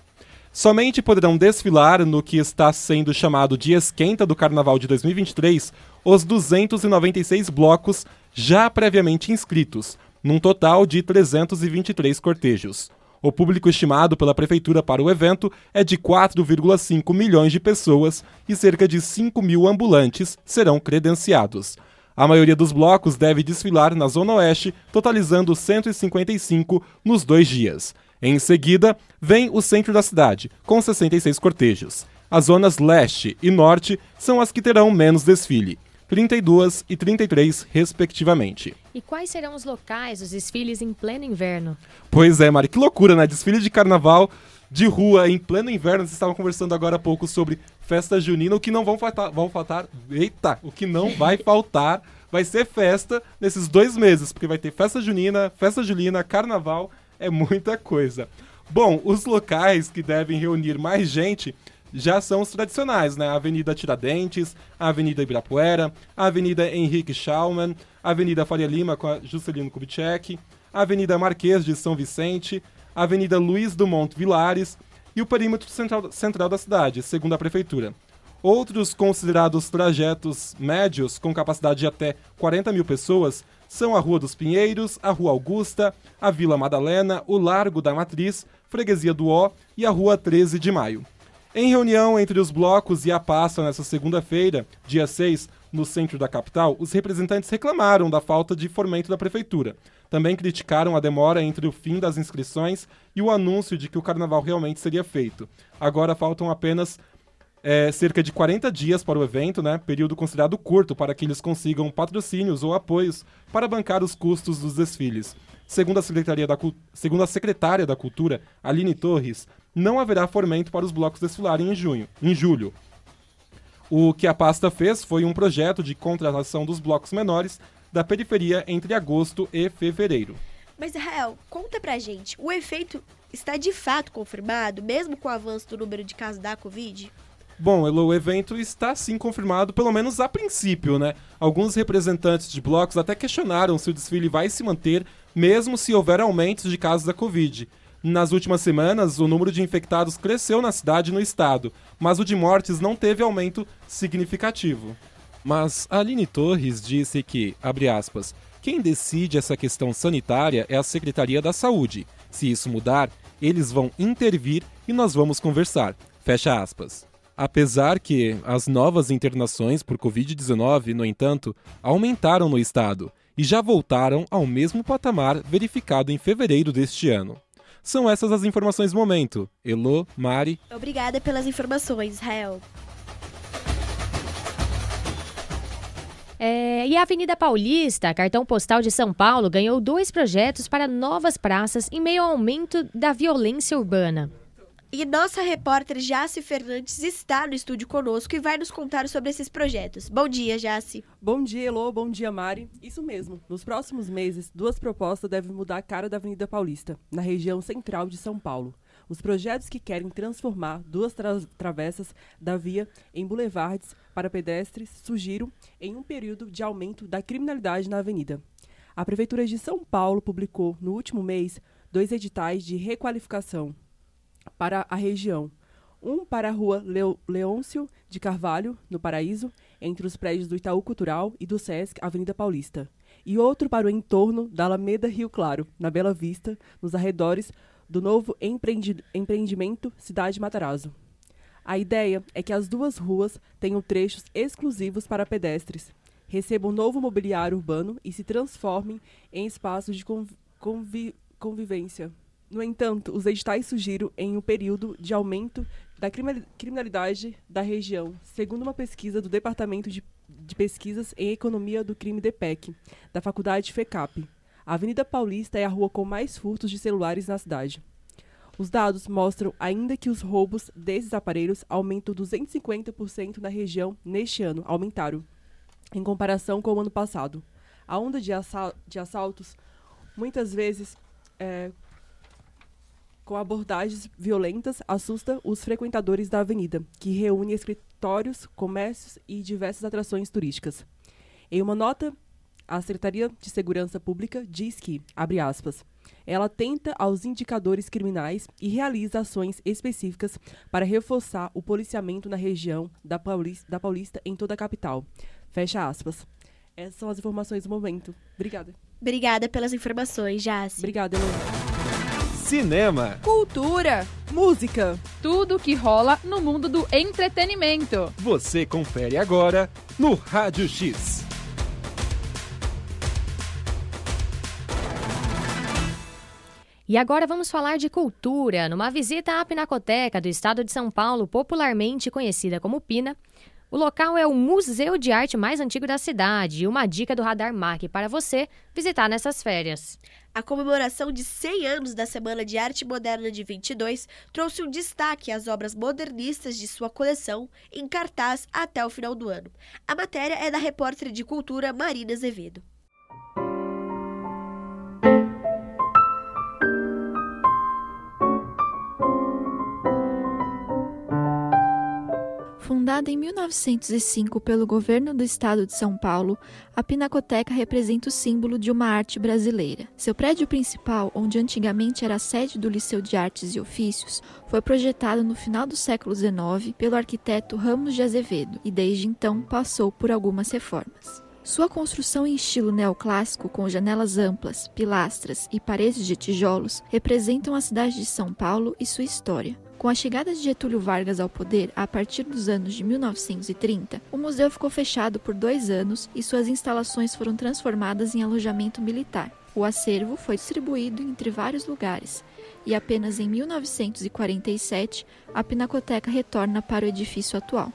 Somente poderão desfilar no que está sendo chamado de esquenta do Carnaval de 2023 os 296 blocos já previamente inscritos, num total de 323 cortejos. O público estimado pela prefeitura para o evento é de 4,5 milhões de pessoas e cerca de 5 mil ambulantes serão credenciados. A maioria dos blocos deve desfilar na Zona Oeste, totalizando 155 nos dois dias. Em seguida, vem o centro da cidade, com 66 cortejos. As zonas leste e norte são as que terão menos desfile. 32 e 33, respectivamente. E quais serão os locais dos desfiles em pleno inverno? Pois é, Mari, que loucura, né? Desfile de carnaval de rua em pleno inverno. Vocês estavam conversando agora há pouco sobre festa junina. O que não vão faltar, vão faltar. Eita! O que não vai [LAUGHS] faltar vai ser festa nesses dois meses, porque vai ter festa junina, festa julina, carnaval, é muita coisa. Bom, os locais que devem reunir mais gente já são os tradicionais, né? Avenida Tiradentes, Avenida Ibirapuera, Avenida Henrique Schaumann, Avenida Faria Lima com a Juscelino Kubitschek, Avenida Marquês de São Vicente, Avenida Luiz Dumont Vilares e o perímetro central, central da cidade, segundo a Prefeitura. Outros considerados trajetos médios com capacidade de até 40 mil pessoas são a Rua dos Pinheiros, a Rua Augusta, a Vila Madalena, o Largo da Matriz, Freguesia do Ó e a Rua 13 de Maio. Em reunião entre os blocos e a pasta nesta segunda-feira, dia 6, no centro da capital, os representantes reclamaram da falta de fomento da prefeitura. Também criticaram a demora entre o fim das inscrições e o anúncio de que o carnaval realmente seria feito. Agora faltam apenas é, cerca de 40 dias para o evento, né? Período considerado curto para que eles consigam patrocínios ou apoios para bancar os custos dos desfiles. Segundo a, Secretaria da, segundo a secretária da Cultura, Aline Torres, não haverá fomento para os blocos desfilarem em junho, em julho. O que a pasta fez foi um projeto de contratação dos blocos menores da periferia entre agosto e fevereiro. Mas, Rael, conta pra gente, o efeito está de fato confirmado, mesmo com o avanço do número de casos da Covid? Bom, o evento está sim confirmado, pelo menos a princípio, né? Alguns representantes de blocos até questionaram se o desfile vai se manter, mesmo se houver aumentos de casos da Covid. Nas últimas semanas, o número de infectados cresceu na cidade e no estado, mas o de mortes não teve aumento significativo. Mas Aline Torres disse que, abre aspas, quem decide essa questão sanitária é a Secretaria da Saúde. Se isso mudar, eles vão intervir e nós vamos conversar. Fecha aspas. Apesar que as novas internações por Covid-19, no entanto, aumentaram no estado e já voltaram ao mesmo patamar verificado em fevereiro deste ano. São essas as informações do momento. Elo, Mari. Obrigada pelas informações, Israel. É, e a Avenida Paulista, cartão postal de São Paulo, ganhou dois projetos para novas praças em meio ao aumento da violência urbana. E nossa repórter Jace Fernandes está no estúdio conosco e vai nos contar sobre esses projetos. Bom dia, Jace. Bom dia, Elô. Bom dia, Mari. Isso mesmo. Nos próximos meses, duas propostas devem mudar a cara da Avenida Paulista, na região central de São Paulo. Os projetos que querem transformar duas tra travessas da via em boulevards para pedestres surgiram em um período de aumento da criminalidade na avenida. A Prefeitura de São Paulo publicou, no último mês, dois editais de requalificação para a região. Um para a rua Leôncio de Carvalho, no Paraíso, entre os prédios do Itaú Cultural e do Sesc Avenida Paulista. E outro para o entorno da Alameda Rio Claro, na Bela Vista, nos arredores do novo empreendi empreendimento Cidade Matarazzo. A ideia é que as duas ruas tenham trechos exclusivos para pedestres, recebam novo mobiliário urbano e se transformem em espaços de convi convivência. No entanto, os editais surgiram em um período de aumento da criminalidade da região, segundo uma pesquisa do Departamento de, de Pesquisas em Economia do Crime DPEC, da Faculdade FECAP. A Avenida Paulista é a rua com mais furtos de celulares na cidade. Os dados mostram ainda que os roubos desses aparelhos aumentam 250% na região neste ano, aumentaram, em comparação com o ano passado. A onda de, de assaltos muitas vezes é, com abordagens violentas assusta os frequentadores da avenida, que reúne escritórios, comércios e diversas atrações turísticas. Em uma nota, a Secretaria de Segurança Pública diz que, abre aspas, ela tenta aos indicadores criminais e realiza ações específicas para reforçar o policiamento na região da Paulista, da Paulista em toda a capital. Fecha aspas. Essas são as informações do momento. Obrigada. Obrigada pelas informações, Jace. Obrigada, Elô cinema, cultura, música, tudo que rola no mundo do entretenimento. Você confere agora no Rádio X. E agora vamos falar de cultura. Numa visita à Pinacoteca do Estado de São Paulo, popularmente conhecida como Pina, o local é o museu de arte mais antigo da cidade e uma dica do Radar Mac para você visitar nessas férias. A comemoração de 100 anos da Semana de Arte Moderna de 22 trouxe um destaque às obras modernistas de sua coleção em cartaz até o final do ano. A matéria é da repórter de cultura Marina Azevedo. Fundada em 1905 pelo governo do estado de São Paulo, a Pinacoteca representa o símbolo de uma arte brasileira. Seu prédio principal, onde antigamente era a sede do Liceu de Artes e Ofícios, foi projetado no final do século XIX pelo arquiteto Ramos de Azevedo e desde então passou por algumas reformas. Sua construção em estilo neoclássico, com janelas amplas, pilastras e paredes de tijolos, representam a cidade de São Paulo e sua história Com a chegada de Getúlio Vargas ao poder, a partir dos anos de 1930, o museu ficou fechado por dois anos e suas instalações foram transformadas em alojamento militar. O acervo foi distribuído entre vários lugares e apenas em 1947 a Pinacoteca retorna para o edifício atual.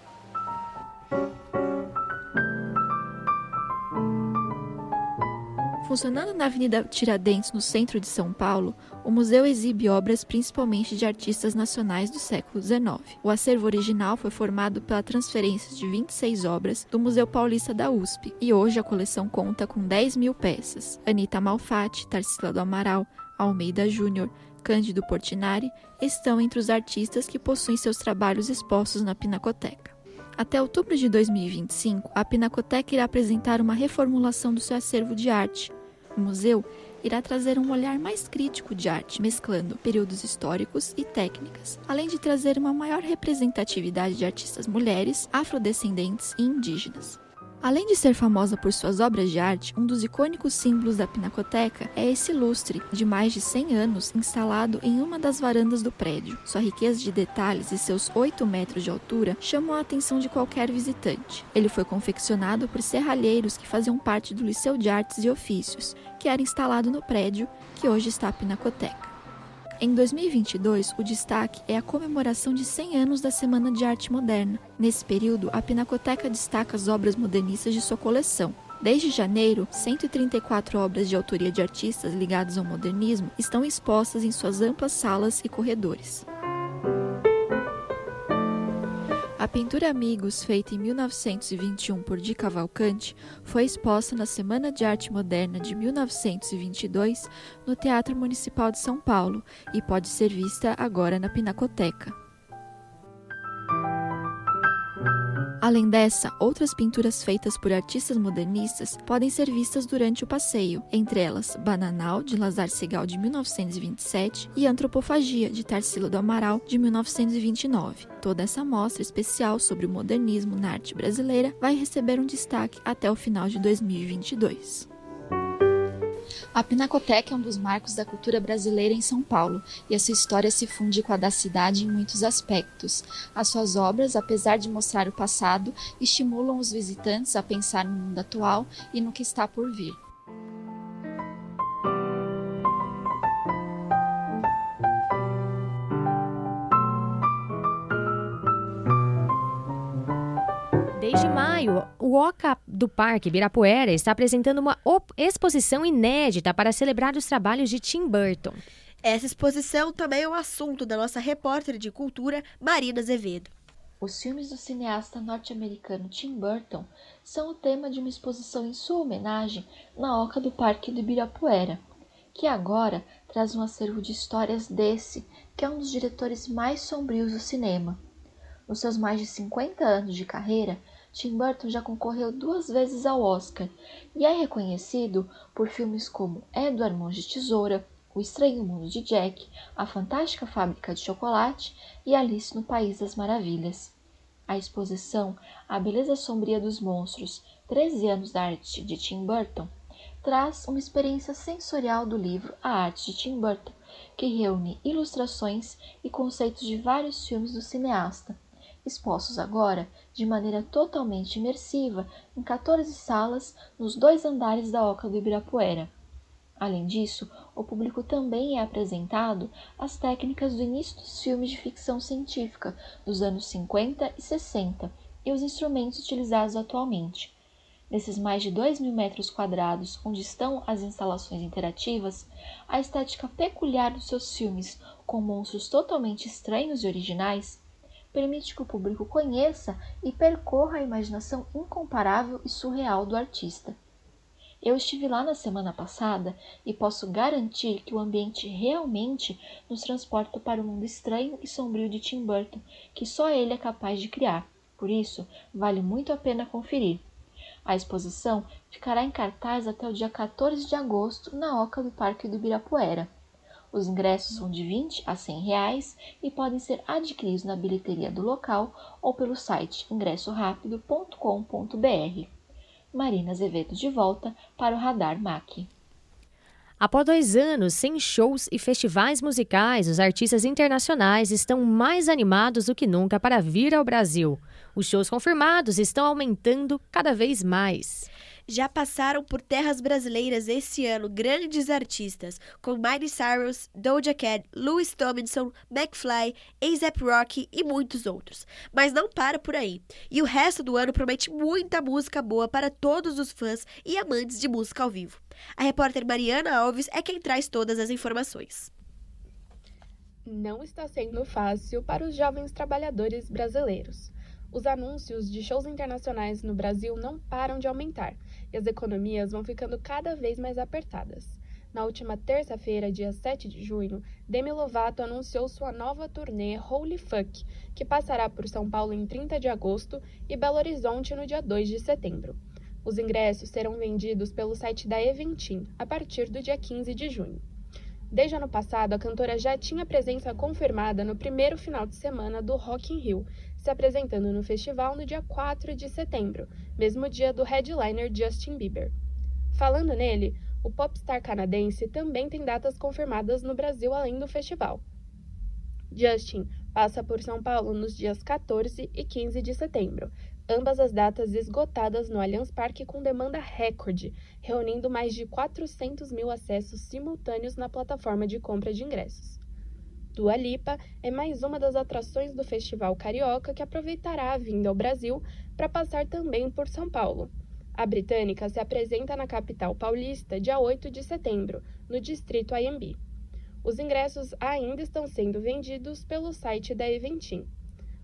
Funcionando na Avenida Tiradentes, no centro de São Paulo, o museu exibe obras principalmente de artistas nacionais do século XIX. O acervo original foi formado pela transferência de 26 obras do Museu Paulista da USP e hoje a coleção conta com 10 mil peças. Anita Malfatti, Tarsila do Amaral, Almeida Júnior, Cândido Portinari estão entre os artistas que possuem seus trabalhos expostos na Pinacoteca. Até outubro de 2025, a Pinacoteca irá apresentar uma reformulação do seu acervo de arte. O museu irá trazer um olhar mais crítico de arte, mesclando períodos históricos e técnicas, além de trazer uma maior representatividade de artistas mulheres, afrodescendentes e indígenas. Além de ser famosa por suas obras de arte, um dos icônicos símbolos da Pinacoteca é esse lustre, de mais de 100 anos, instalado em uma das varandas do prédio. Sua riqueza de detalhes e seus 8 metros de altura chamam a atenção de qualquer visitante. Ele foi confeccionado por serralheiros que faziam parte do Liceu de Artes e Ofícios, que era instalado no prédio que hoje está a Pinacoteca. Em 2022, o destaque é a comemoração de 100 anos da Semana de Arte Moderna. Nesse período, a Pinacoteca destaca as obras modernistas de sua coleção. Desde janeiro, 134 obras de autoria de artistas ligados ao modernismo estão expostas em suas amplas salas e corredores. A pintura Amigos, feita em 1921 por Di Cavalcante, foi exposta na Semana de Arte Moderna de 1922 no Teatro Municipal de São Paulo e pode ser vista agora na Pinacoteca. Além dessa, outras pinturas feitas por artistas modernistas podem ser vistas durante o passeio, entre elas Bananal, de Lazar Segal, de 1927, e Antropofagia, de Tarsila do Amaral, de 1929. Toda essa mostra especial sobre o modernismo na arte brasileira vai receber um destaque até o final de 2022. A Pinacoteca é um dos marcos da cultura brasileira em São Paulo e a sua história se funde com a da cidade em muitos aspectos. As suas obras, apesar de mostrar o passado, estimulam os visitantes a pensar no mundo atual e no que está por vir. O OCA do Parque Ibirapuera está apresentando uma exposição inédita para celebrar os trabalhos de Tim Burton. Essa exposição também é o um assunto da nossa repórter de cultura, Marina Azevedo. Os filmes do cineasta norte-americano Tim Burton são o tema de uma exposição em sua homenagem na Oca do Parque do Ibirapuera, que agora traz um acervo de histórias desse, que é um dos diretores mais sombrios do cinema. Nos seus mais de 50 anos de carreira, Tim Burton já concorreu duas vezes ao Oscar e é reconhecido por filmes como Edward Mãos de Tesoura, O Estranho Mundo de Jack, A Fantástica Fábrica de Chocolate e Alice no País das Maravilhas. A exposição A Beleza Sombria dos Monstros, 13 anos da arte de Tim Burton, traz uma experiência sensorial do livro A Arte de Tim Burton, que reúne ilustrações e conceitos de vários filmes do cineasta expostos agora de maneira totalmente imersiva em 14 salas nos dois andares da Oca do Ibirapuera. Além disso, o público também é apresentado às técnicas do início dos filmes de ficção científica dos anos 50 e 60 e os instrumentos utilizados atualmente. Nesses mais de 2 mil metros quadrados onde estão as instalações interativas, a estética peculiar dos seus filmes, com monstros totalmente estranhos e originais, permite que o público conheça e percorra a imaginação incomparável e surreal do artista. Eu estive lá na semana passada e posso garantir que o ambiente realmente nos transporta para o mundo estranho e sombrio de Tim Burton, que só ele é capaz de criar. Por isso, vale muito a pena conferir. A exposição ficará em cartaz até o dia 14 de agosto na Oca do Parque do Ibirapuera. Os ingressos são de 20 a 100 reais e podem ser adquiridos na bilheteria do local ou pelo site ingressorapido.com.br. Marina Azevedo de volta para o Radar MAC. Após dois anos sem shows e festivais musicais, os artistas internacionais estão mais animados do que nunca para vir ao Brasil. Os shows confirmados estão aumentando cada vez mais. Já passaram por terras brasileiras esse ano grandes artistas, como Miley Cyrus, Doja Cat, Louis Tomlinson, McFly, A$AP Rocky e muitos outros. Mas não para por aí. E o resto do ano promete muita música boa para todos os fãs e amantes de música ao vivo. A repórter Mariana Alves é quem traz todas as informações. Não está sendo fácil para os jovens trabalhadores brasileiros. Os anúncios de shows internacionais no Brasil não param de aumentar e as economias vão ficando cada vez mais apertadas. Na última terça-feira, dia 7 de junho, Demi Lovato anunciou sua nova turnê Holy Fuck, que passará por São Paulo em 30 de agosto e Belo Horizonte no dia 2 de setembro. Os ingressos serão vendidos pelo site da Eventim a partir do dia 15 de junho. Desde ano passado, a cantora já tinha presença confirmada no primeiro final de semana do Rock in Rio, se apresentando no festival no dia 4 de setembro, mesmo dia do headliner Justin Bieber. Falando nele, o popstar canadense também tem datas confirmadas no Brasil além do festival. Justin passa por São Paulo nos dias 14 e 15 de setembro, ambas as datas esgotadas no Allianz Parque com demanda recorde, reunindo mais de 400 mil acessos simultâneos na plataforma de compra de ingressos. Dua Lipa é mais uma das atrações do Festival Carioca que aproveitará a vinda ao Brasil para passar também por São Paulo. A britânica se apresenta na capital paulista dia 8 de setembro, no distrito IMB. Os ingressos ainda estão sendo vendidos pelo site da Eventim.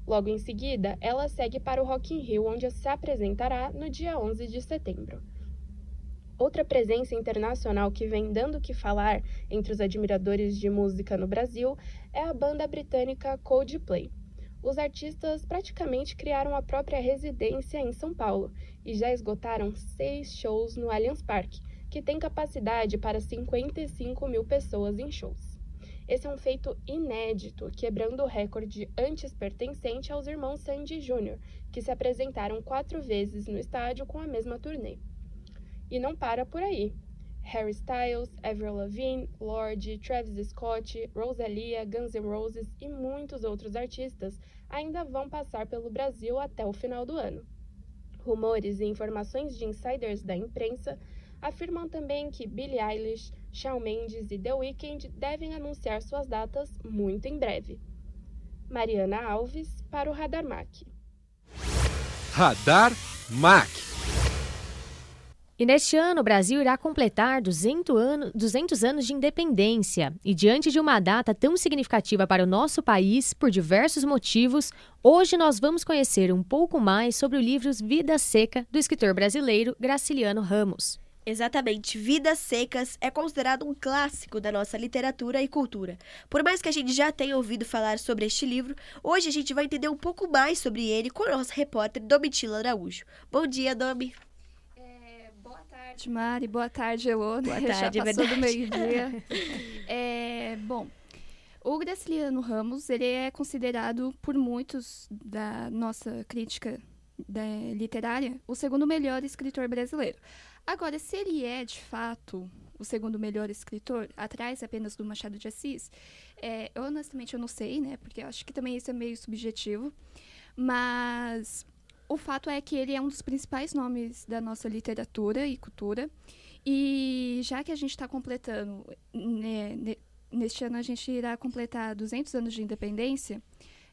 Logo em seguida, ela segue para o Rock in Rio, onde se apresentará no dia 11 de setembro. Outra presença internacional que vem dando o que falar entre os admiradores de música no Brasil é a banda britânica Coldplay. Os artistas praticamente criaram a própria residência em São Paulo e já esgotaram seis shows no Allianz Parque, que tem capacidade para 55 mil pessoas em shows. Esse é um feito inédito, quebrando o recorde antes pertencente aos irmãos Sandy Jr., que se apresentaram quatro vezes no estádio com a mesma turnê. E não para por aí. Harry Styles, Avril Lavigne, Lorde, Travis Scott, Rosalia, Guns N' Roses e muitos outros artistas ainda vão passar pelo Brasil até o final do ano. Rumores e informações de insiders da imprensa afirmam também que Billie Eilish, Shawn Mendes e The Weeknd devem anunciar suas datas muito em breve. Mariana Alves para o Radar Mac. Radar Mac. E neste ano, o Brasil irá completar 200, ano, 200 anos de independência. E diante de uma data tão significativa para o nosso país, por diversos motivos, hoje nós vamos conhecer um pouco mais sobre o livro Vida Seca, do escritor brasileiro Graciliano Ramos. Exatamente, Vidas Secas é considerado um clássico da nossa literatura e cultura. Por mais que a gente já tenha ouvido falar sobre este livro, hoje a gente vai entender um pouco mais sobre ele com a nossa repórter Domitila Araújo. Bom dia, Domi! Tarde, Mari. Boa tarde, Elô. Boa [LAUGHS] tarde, Já é passou do verdade. meio-dia. [LAUGHS] é, bom, o Graciliano Ramos, ele é considerado por muitos da nossa crítica da, literária o segundo melhor escritor brasileiro. Agora, se ele é, de fato, o segundo melhor escritor, atrás apenas do Machado de Assis, é, honestamente eu não sei, né? Porque eu acho que também isso é meio subjetivo. Mas o fato é que ele é um dos principais nomes da nossa literatura e cultura. E já que a gente está completando, né, ne- neste ano a gente irá completar 200 anos de independência,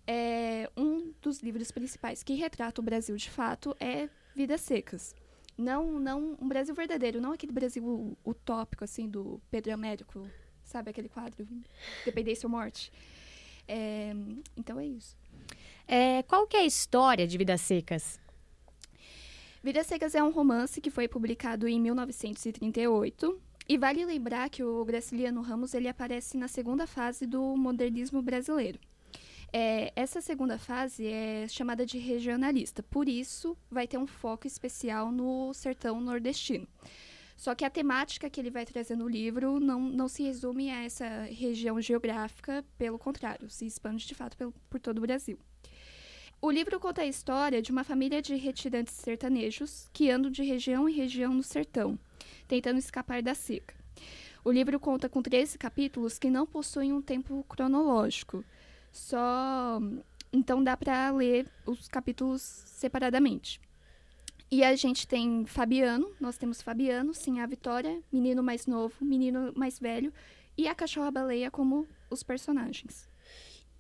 é, um dos livros principais que retrata o Brasil de fato é Vidas Secas. Não, não um Brasil verdadeiro, não aquele Brasil utópico assim do Pedro Américo, sabe aquele quadro Independência ou Morte. É, então é isso. É, qual que é a história de Vidas Secas? Vidas Secas é um romance que foi publicado em 1938 e vale lembrar que o Graciliano Ramos ele aparece na segunda fase do modernismo brasileiro. É, essa segunda fase é chamada de regionalista, por isso vai ter um foco especial no sertão nordestino. Só que a temática que ele vai trazer no livro não, não se resume a essa região geográfica, pelo contrário, se expande de fato pelo, por todo o Brasil. O livro conta a história de uma família de retirantes sertanejos que andam de região em região no sertão, tentando escapar da seca. O livro conta com 13 capítulos que não possuem um tempo cronológico. Só. Então dá para ler os capítulos separadamente. E a gente tem Fabiano, nós temos Fabiano, sim, a Vitória, menino mais novo, menino mais velho, e a cachorra-baleia como os personagens.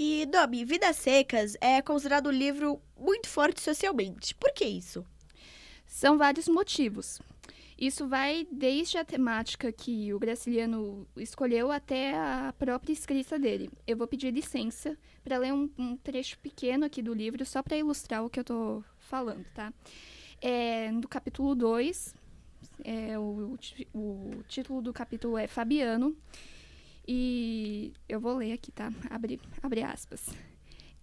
E, Domi, Vidas Secas é considerado um livro muito forte socialmente. Por que isso? São vários motivos. Isso vai desde a temática que o Graciliano escolheu até a própria escrita dele. Eu vou pedir licença para ler um, um, trecho pequeno aqui do livro, só para ilustrar o que eu estou falando, tá? É, no capítulo 2, é, o, o título do capítulo é Fabiano, e eu vou ler aqui, tá? Abre, abre aspas.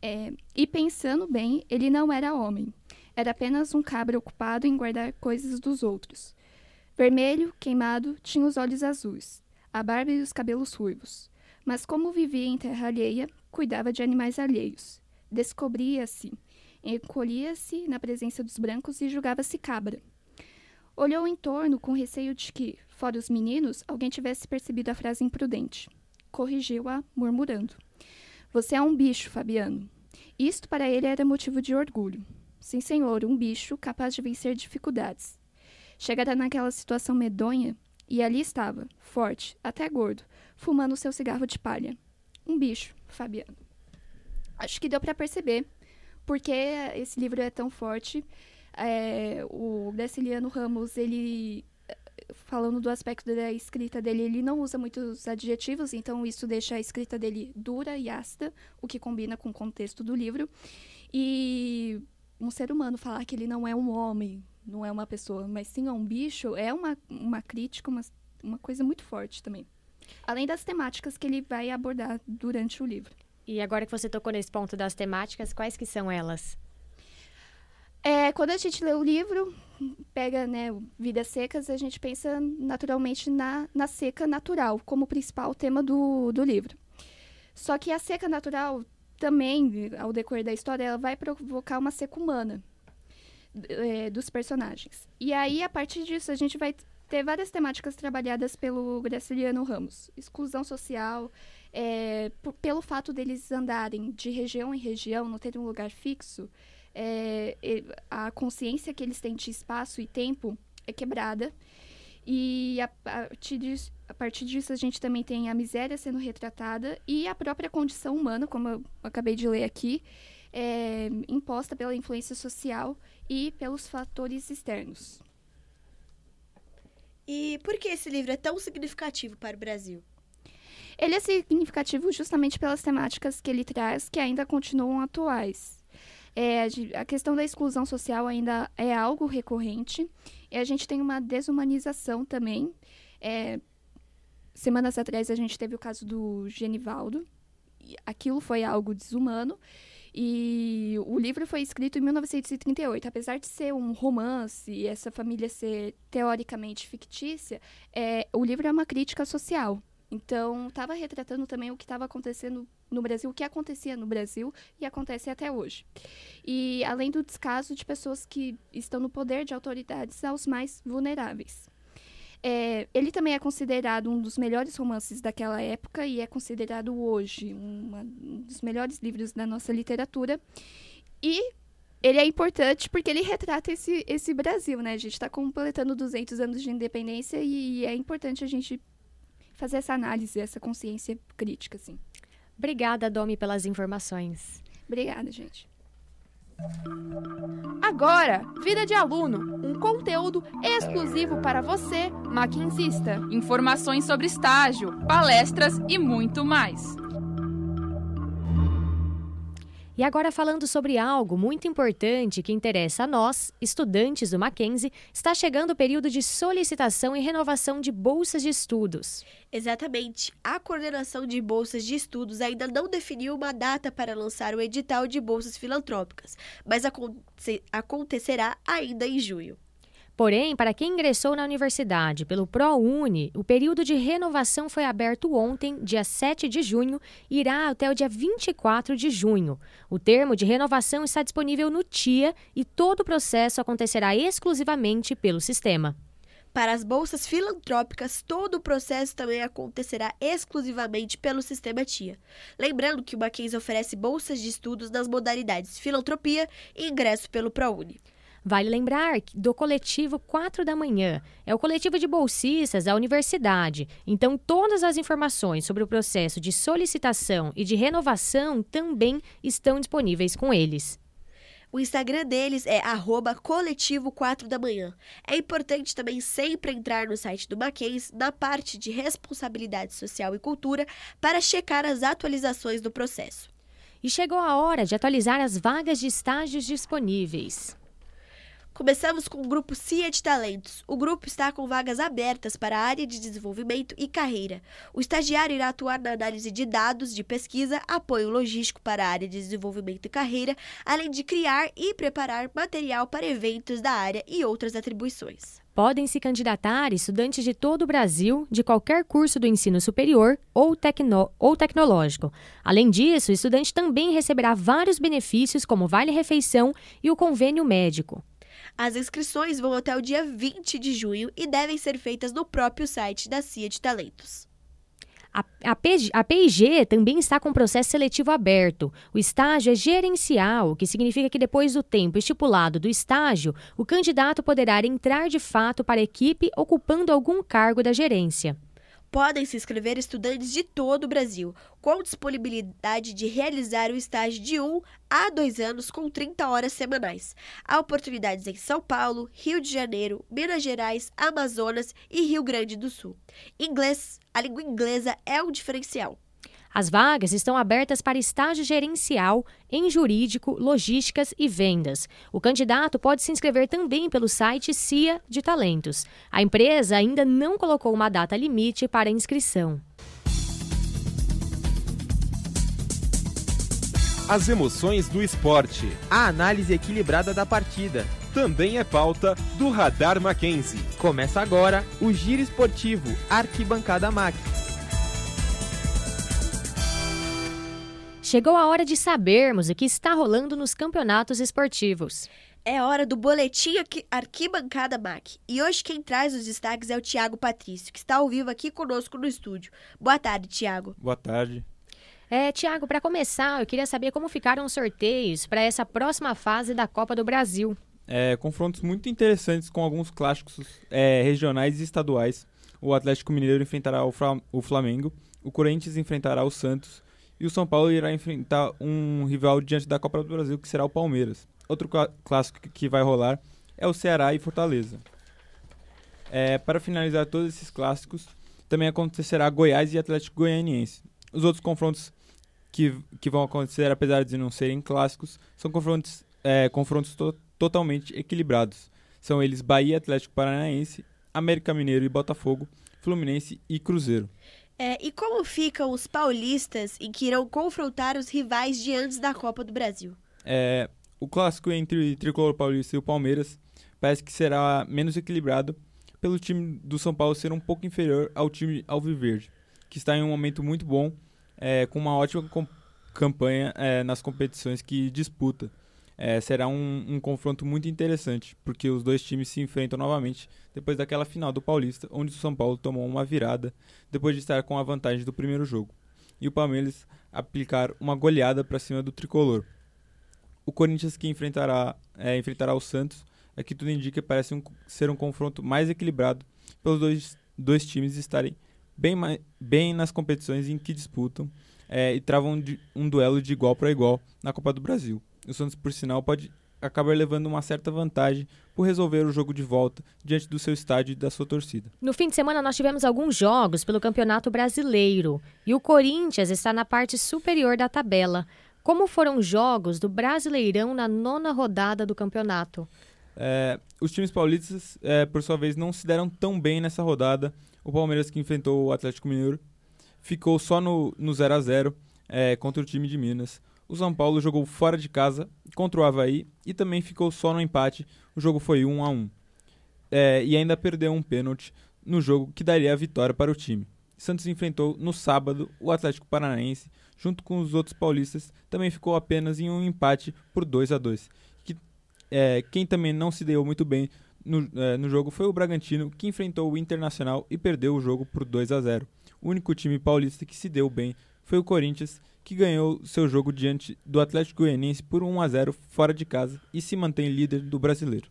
É, e pensando bem, ele não era homem. Era apenas um cabra ocupado em guardar coisas dos outros. Vermelho, queimado, tinha os olhos azuis, a barba e os cabelos ruivos. Mas como vivia em terra alheia, cuidava de animais alheios. Descobria-se, encolhia-se na presença dos brancos e julgava-se cabra. Olhou em torno com receio de que, fora os meninos, alguém tivesse percebido a frase imprudente. Corrigiu-a, murmurando. Você é um bicho, Fabiano. Isto para ele era motivo de orgulho. Sim, senhor, um bicho capaz de vencer dificuldades. Chegara naquela situação medonha e ali estava, forte, até gordo, fumando seu cigarro de palha. Um bicho, Fabiano. Acho que deu para perceber porque esse livro é tão forte. É, o Graciliano Ramos, ele falando do aspecto da escrita dele, ele não usa muitos adjetivos, então isso deixa a escrita dele dura e ácida, o que combina com o contexto do livro. E um ser humano falar que ele não é um homem, não é uma pessoa, mas sim é um bicho, é uma, uma crítica, uma, uma coisa muito forte também. Além das temáticas que ele vai abordar durante o livro. E agora que você tocou nesse ponto das temáticas, quais que são elas? É, quando a gente lê o livro, pega né, Vidas Secas, a gente pensa naturalmente na, na seca natural, como principal tema do, do livro. Só que a seca natural também, ao decorrer da história, ela vai provocar uma seca humana é, dos personagens. E aí, a partir disso, a gente vai ter várias temáticas trabalhadas pelo Graciliano Ramos. Exclusão social, é, pelo fato deles andarem de região em região, não terem um lugar fixo, é, a consciência que eles têm de espaço e tempo é quebrada. E a partir, disso, a partir disso, a gente também tem a miséria sendo retratada e a própria condição humana, como eu acabei de ler aqui, é, imposta pela influência social e pelos fatores externos. E por que esse livro é tão significativo para o Brasil? Ele é significativo justamente pelas temáticas que ele traz, que ainda continuam atuais. É, a questão da exclusão social ainda é algo recorrente. E a gente tem uma desumanização também. É, semanas atrás a gente teve o caso do Genivaldo. Aquilo foi algo desumano. E o livro foi escrito em 1938. Apesar de ser um romance e essa família ser teoricamente fictícia, é, o livro é uma crítica social. Então, estava retratando também o que estava acontecendo no Brasil, o que acontecia no Brasil e acontece até hoje. E além do descaso de pessoas que estão no poder de autoridades aos mais vulneráveis. É, ele também é considerado um dos melhores romances daquela época e é considerado hoje uma, um dos melhores livros da nossa literatura. E ele é importante porque ele retrata esse, esse Brasil, né? A gente está completando 200 anos de independência e é importante a gente fazer essa análise, essa consciência crítica, assim. Obrigada, Domi, pelas informações. Obrigada, gente. Agora, Vida de Aluno, um conteúdo exclusivo para você, maquinsista. Informações sobre estágio, palestras e muito mais. E agora falando sobre algo muito importante que interessa a nós, estudantes do Mackenzie, está chegando o período de solicitação e renovação de bolsas de estudos. Exatamente. A coordenação de bolsas de estudos ainda não definiu uma data para lançar o edital de bolsas filantrópicas, mas acontecerá ainda em junho. Porém, para quem ingressou na universidade pelo ProUni, o período de renovação foi aberto ontem, dia 7 de junho, e irá até o dia 24 de junho. O termo de renovação está disponível no TIA e todo o processo acontecerá exclusivamente pelo sistema. Para as bolsas filantrópicas, todo o processo também acontecerá exclusivamente pelo sistema TIA. Lembrando que o Mackenzie oferece bolsas de estudos nas modalidades filantropia e ingresso pelo ProUni. Vale lembrar do coletivo 4 da manhã. É o coletivo de bolsistas da universidade. Então, todas as informações sobre o processo de solicitação e de renovação também estão disponíveis com eles. O Instagram deles é coletivo 4 da manhã. É importante também sempre entrar no site do Mackenzie, na parte de responsabilidade social e cultura, para checar as atualizações do processo. E chegou a hora de atualizar as vagas de estágios disponíveis. Começamos com o grupo CIA de Talentos. O grupo está com vagas abertas para a área de desenvolvimento e carreira. O estagiário irá atuar na análise de dados de pesquisa, apoio logístico para a área de desenvolvimento e carreira, além de criar e preparar material para eventos da área e outras atribuições. Podem se candidatar estudantes de todo o Brasil, de qualquer curso do ensino superior ou, tecno ou tecnológico. Além disso, o estudante também receberá vários benefícios, como vale-refeição e o convênio médico. As inscrições vão até o dia 20 de junho e devem ser feitas no próprio site da CIA de Talentos. A, PIG também está com processo seletivo aberto. O estágio é gerencial, o que significa que depois do tempo estipulado do estágio, o candidato poderá entrar de fato para a equipe ocupando algum cargo da gerência podem se inscrever estudantes de todo o Brasil, com disponibilidade de realizar o estágio de 1 a 2 anos com 30 horas semanais. Há oportunidades em São Paulo, Rio de Janeiro, Minas Gerais, Amazonas e Rio Grande do Sul. Inglês, a língua inglesa é um diferencial. As vagas estão abertas para estágio gerencial em jurídico, logísticas e vendas. O candidato pode se inscrever também pelo site CIA de Talentos. A empresa ainda não colocou uma data limite para inscrição. As emoções do esporte. A análise equilibrada da partida. Também é pauta do Radar Mackenzie. Começa agora o Giro Esportivo Arquibancada Mac. Chegou a hora de sabermos o que está rolando nos campeonatos esportivos. É hora do boletim Arquibancada MAC. E hoje quem traz os destaques é o Tiago Patrício, que está ao vivo aqui conosco no estúdio. Boa tarde, Tiago. Boa tarde. É, Tiago, para começar, eu queria saber como ficaram os sorteios para essa próxima fase da Copa do Brasil. É, confrontos muito interessantes com alguns clássicos é, regionais e estaduais. O Atlético Mineiro enfrentará o Flamengo, o Corinthians enfrentará o Santos e o São Paulo irá enfrentar um rival diante da Copa do Brasil, que será o Palmeiras. Outro clássico que vai rolar é o Ceará e Fortaleza. É, para finalizar todos esses clássicos, também acontecerá Goiás e Atlético Goianiense. Os outros confrontos que, que vão acontecer, apesar de não serem clássicos, são confrontos, é, confrontos to totalmente equilibrados. São eles Bahia, Atlético Paranaense, América Mineiro e Botafogo, Fluminense e Cruzeiro. É, e como ficam os paulistas em que irão confrontar os rivais de antes da Copa do Brasil? É, o clássico entre o Tricolor Paulista e o Palmeiras parece que será menos equilibrado pelo time do São Paulo ser um pouco inferior ao time Alviverde, que está em um momento muito bom, é, com uma ótima campanha é, nas competições que disputa é, será um, um, confronto muito interessante, porque os dois times se enfrentam novamente depois daquela final do Paulista, onde o São Paulo tomou uma virada depois de estar com a vantagem do primeiro jogo, e o Palmeiras aplicar uma goleada para cima do tricolor. O Corinthians que enfrentará, é, enfrentará o Santos, aqui tudo indica que parece um, ser um confronto mais equilibrado pelos dois, dois times estarem bem, bem nas competições em que disputam é, e travam um duelo de igual para igual na Copa do Brasil o Santos, por sinal, pode acabar levando uma certa vantagem por resolver o jogo de volta diante do seu estádio e da sua torcida. No fim de semana nós tivemos alguns jogos pelo Campeonato Brasileiro e o Corinthians está na parte superior da tabela. Como foram os jogos do Brasileirão na nona rodada do campeonato? É, os times paulistas, é, por sua vez, não se deram tão bem nessa rodada. O Palmeiras, que enfrentou o Atlético Mineiro, ficou só no, no 0 a 0 é, contra o time de Minas o São Paulo jogou fora de casa contra o Havaí e também ficou só no empate. O jogo foi 1 a 1 é, e ainda perdeu um pênalti no jogo que daria a vitória para o time. Santos enfrentou no sábado o Atlético Paranaense, junto com os outros paulistas, também ficou apenas em um empate por 2 a 2 que, é, Quem também não se deu muito bem no, é, no jogo foi o Bragantino, que enfrentou o Internacional e perdeu o jogo por 2 a 0. O único time paulista que se deu bem foi o Corinthians, que ganhou seu jogo diante do Atlético Goianiense por 1 a 0 fora de casa e se mantém líder do brasileiro.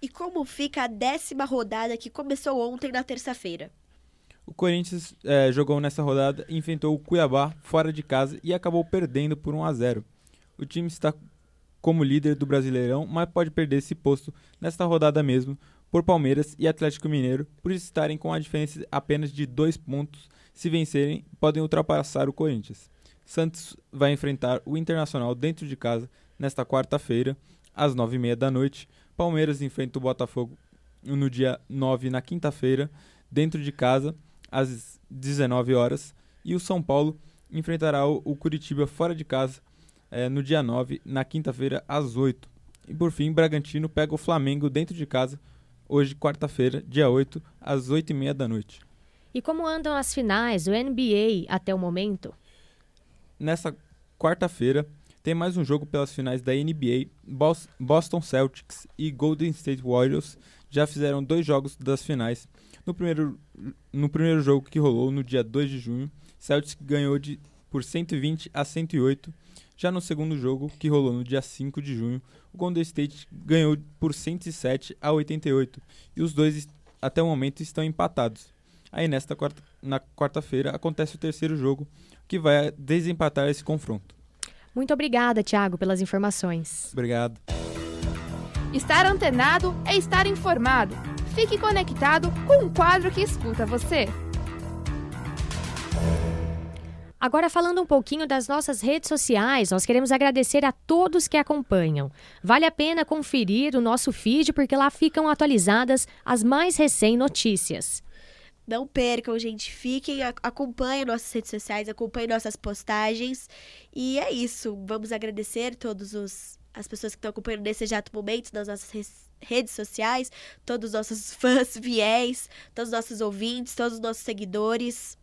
E como fica a décima rodada que começou ontem na terça-feira? O Corinthians é, jogou nessa rodada, enfrentou o Cuiabá fora de casa e acabou perdendo por 1 a 0. O time está como líder do Brasileirão, mas pode perder esse posto nesta rodada mesmo por Palmeiras e Atlético Mineiro, por estarem com a diferença apenas de dois pontos. Se vencerem, podem ultrapassar o Corinthians. Santos vai enfrentar o Internacional dentro de casa nesta quarta-feira, às nove e meia da noite. Palmeiras enfrenta o Botafogo no dia 9, na quinta-feira, dentro de casa, às 19 horas. E o São Paulo enfrentará o, Curitiba fora de casa é, no dia 9, na quinta-feira, às 8. E por fim, Bragantino pega o Flamengo dentro de casa, hoje, quarta-feira, dia 8, às 8 e meia da noite. E como andam as finais do NBA até o momento? Nessa quarta-feira, tem mais um jogo pelas finais da NBA. Boston Celtics e Golden State Warriors já fizeram dois jogos das finais. No primeiro, no primeiro jogo que rolou no dia 2 de junho, Celtics ganhou de, por 120 a 108. Já no segundo jogo, que rolou no dia 5 de junho, o Golden State ganhou por 107 a 88. E os dois, até o momento, estão empatados. Aí nesta quarta, na quarta-feira acontece o terceiro jogo, que vai desempatar esse confronto. Muito obrigada, Thiago, pelas informações. Obrigado. Estar antenado é estar informado. Fique conectado com um quadro que escuta você. Agora, falando um pouquinho das nossas redes sociais, nós queremos agradecer a todos que acompanham. Vale a pena conferir o nosso feed, porque lá ficam atualizadas as mais recentes notícias. Não percam, gente. Fiquem, acompanhem nossas redes sociais, acompanhem nossas postagens. E é isso. Vamos agradecer todos os as pessoas que estão acompanhando nesse exato momento nas nossas redes sociais, todos os nossos [LAUGHS] fãs fiéis, todos os nossos ouvintes, todos os nossos seguidores.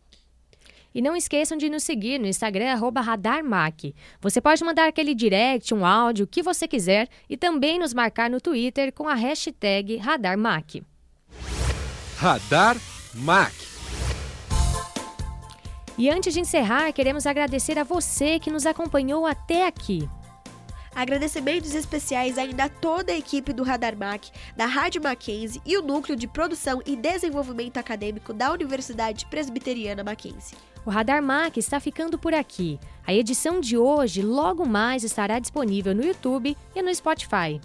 E não esqueçam de nos seguir no Instagram, RadarMac. Você pode mandar aquele direct, um áudio, o que você quiser, e também nos marcar no Twitter com a hashtag RadarMac. Radar Mac. E antes de encerrar, queremos agradecer a você que nos acompanhou até aqui. Agradecimentos especiais ainda a toda a equipe do Radar Mac, da Rádio Mackenzie e o Núcleo de Produção e Desenvolvimento Acadêmico da Universidade Presbiteriana Mackenzie. O Radar Mac está ficando por aqui. A edição de hoje logo mais estará disponível no YouTube e no Spotify.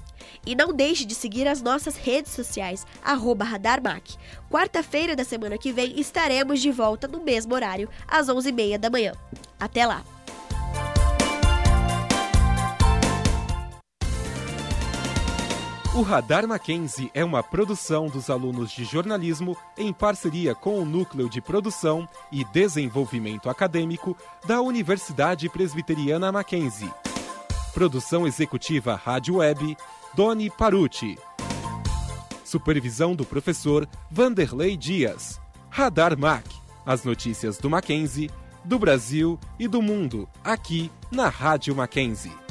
E não deixe de seguir as nossas redes sociais, RadarMac. Quarta-feira da semana que vem estaremos de volta no mesmo horário, às 11h30 da manhã. Até lá! O Radar Mackenzie é uma produção dos alunos de jornalismo em parceria com o Núcleo de Produção e Desenvolvimento Acadêmico da Universidade Presbiteriana Mackenzie. Produção executiva Rádio Web, Doni Paruti. Supervisão do professor Vanderlei Dias. Radar Mac. As notícias do Mackenzie, do Brasil e do mundo, aqui na Rádio Mackenzie.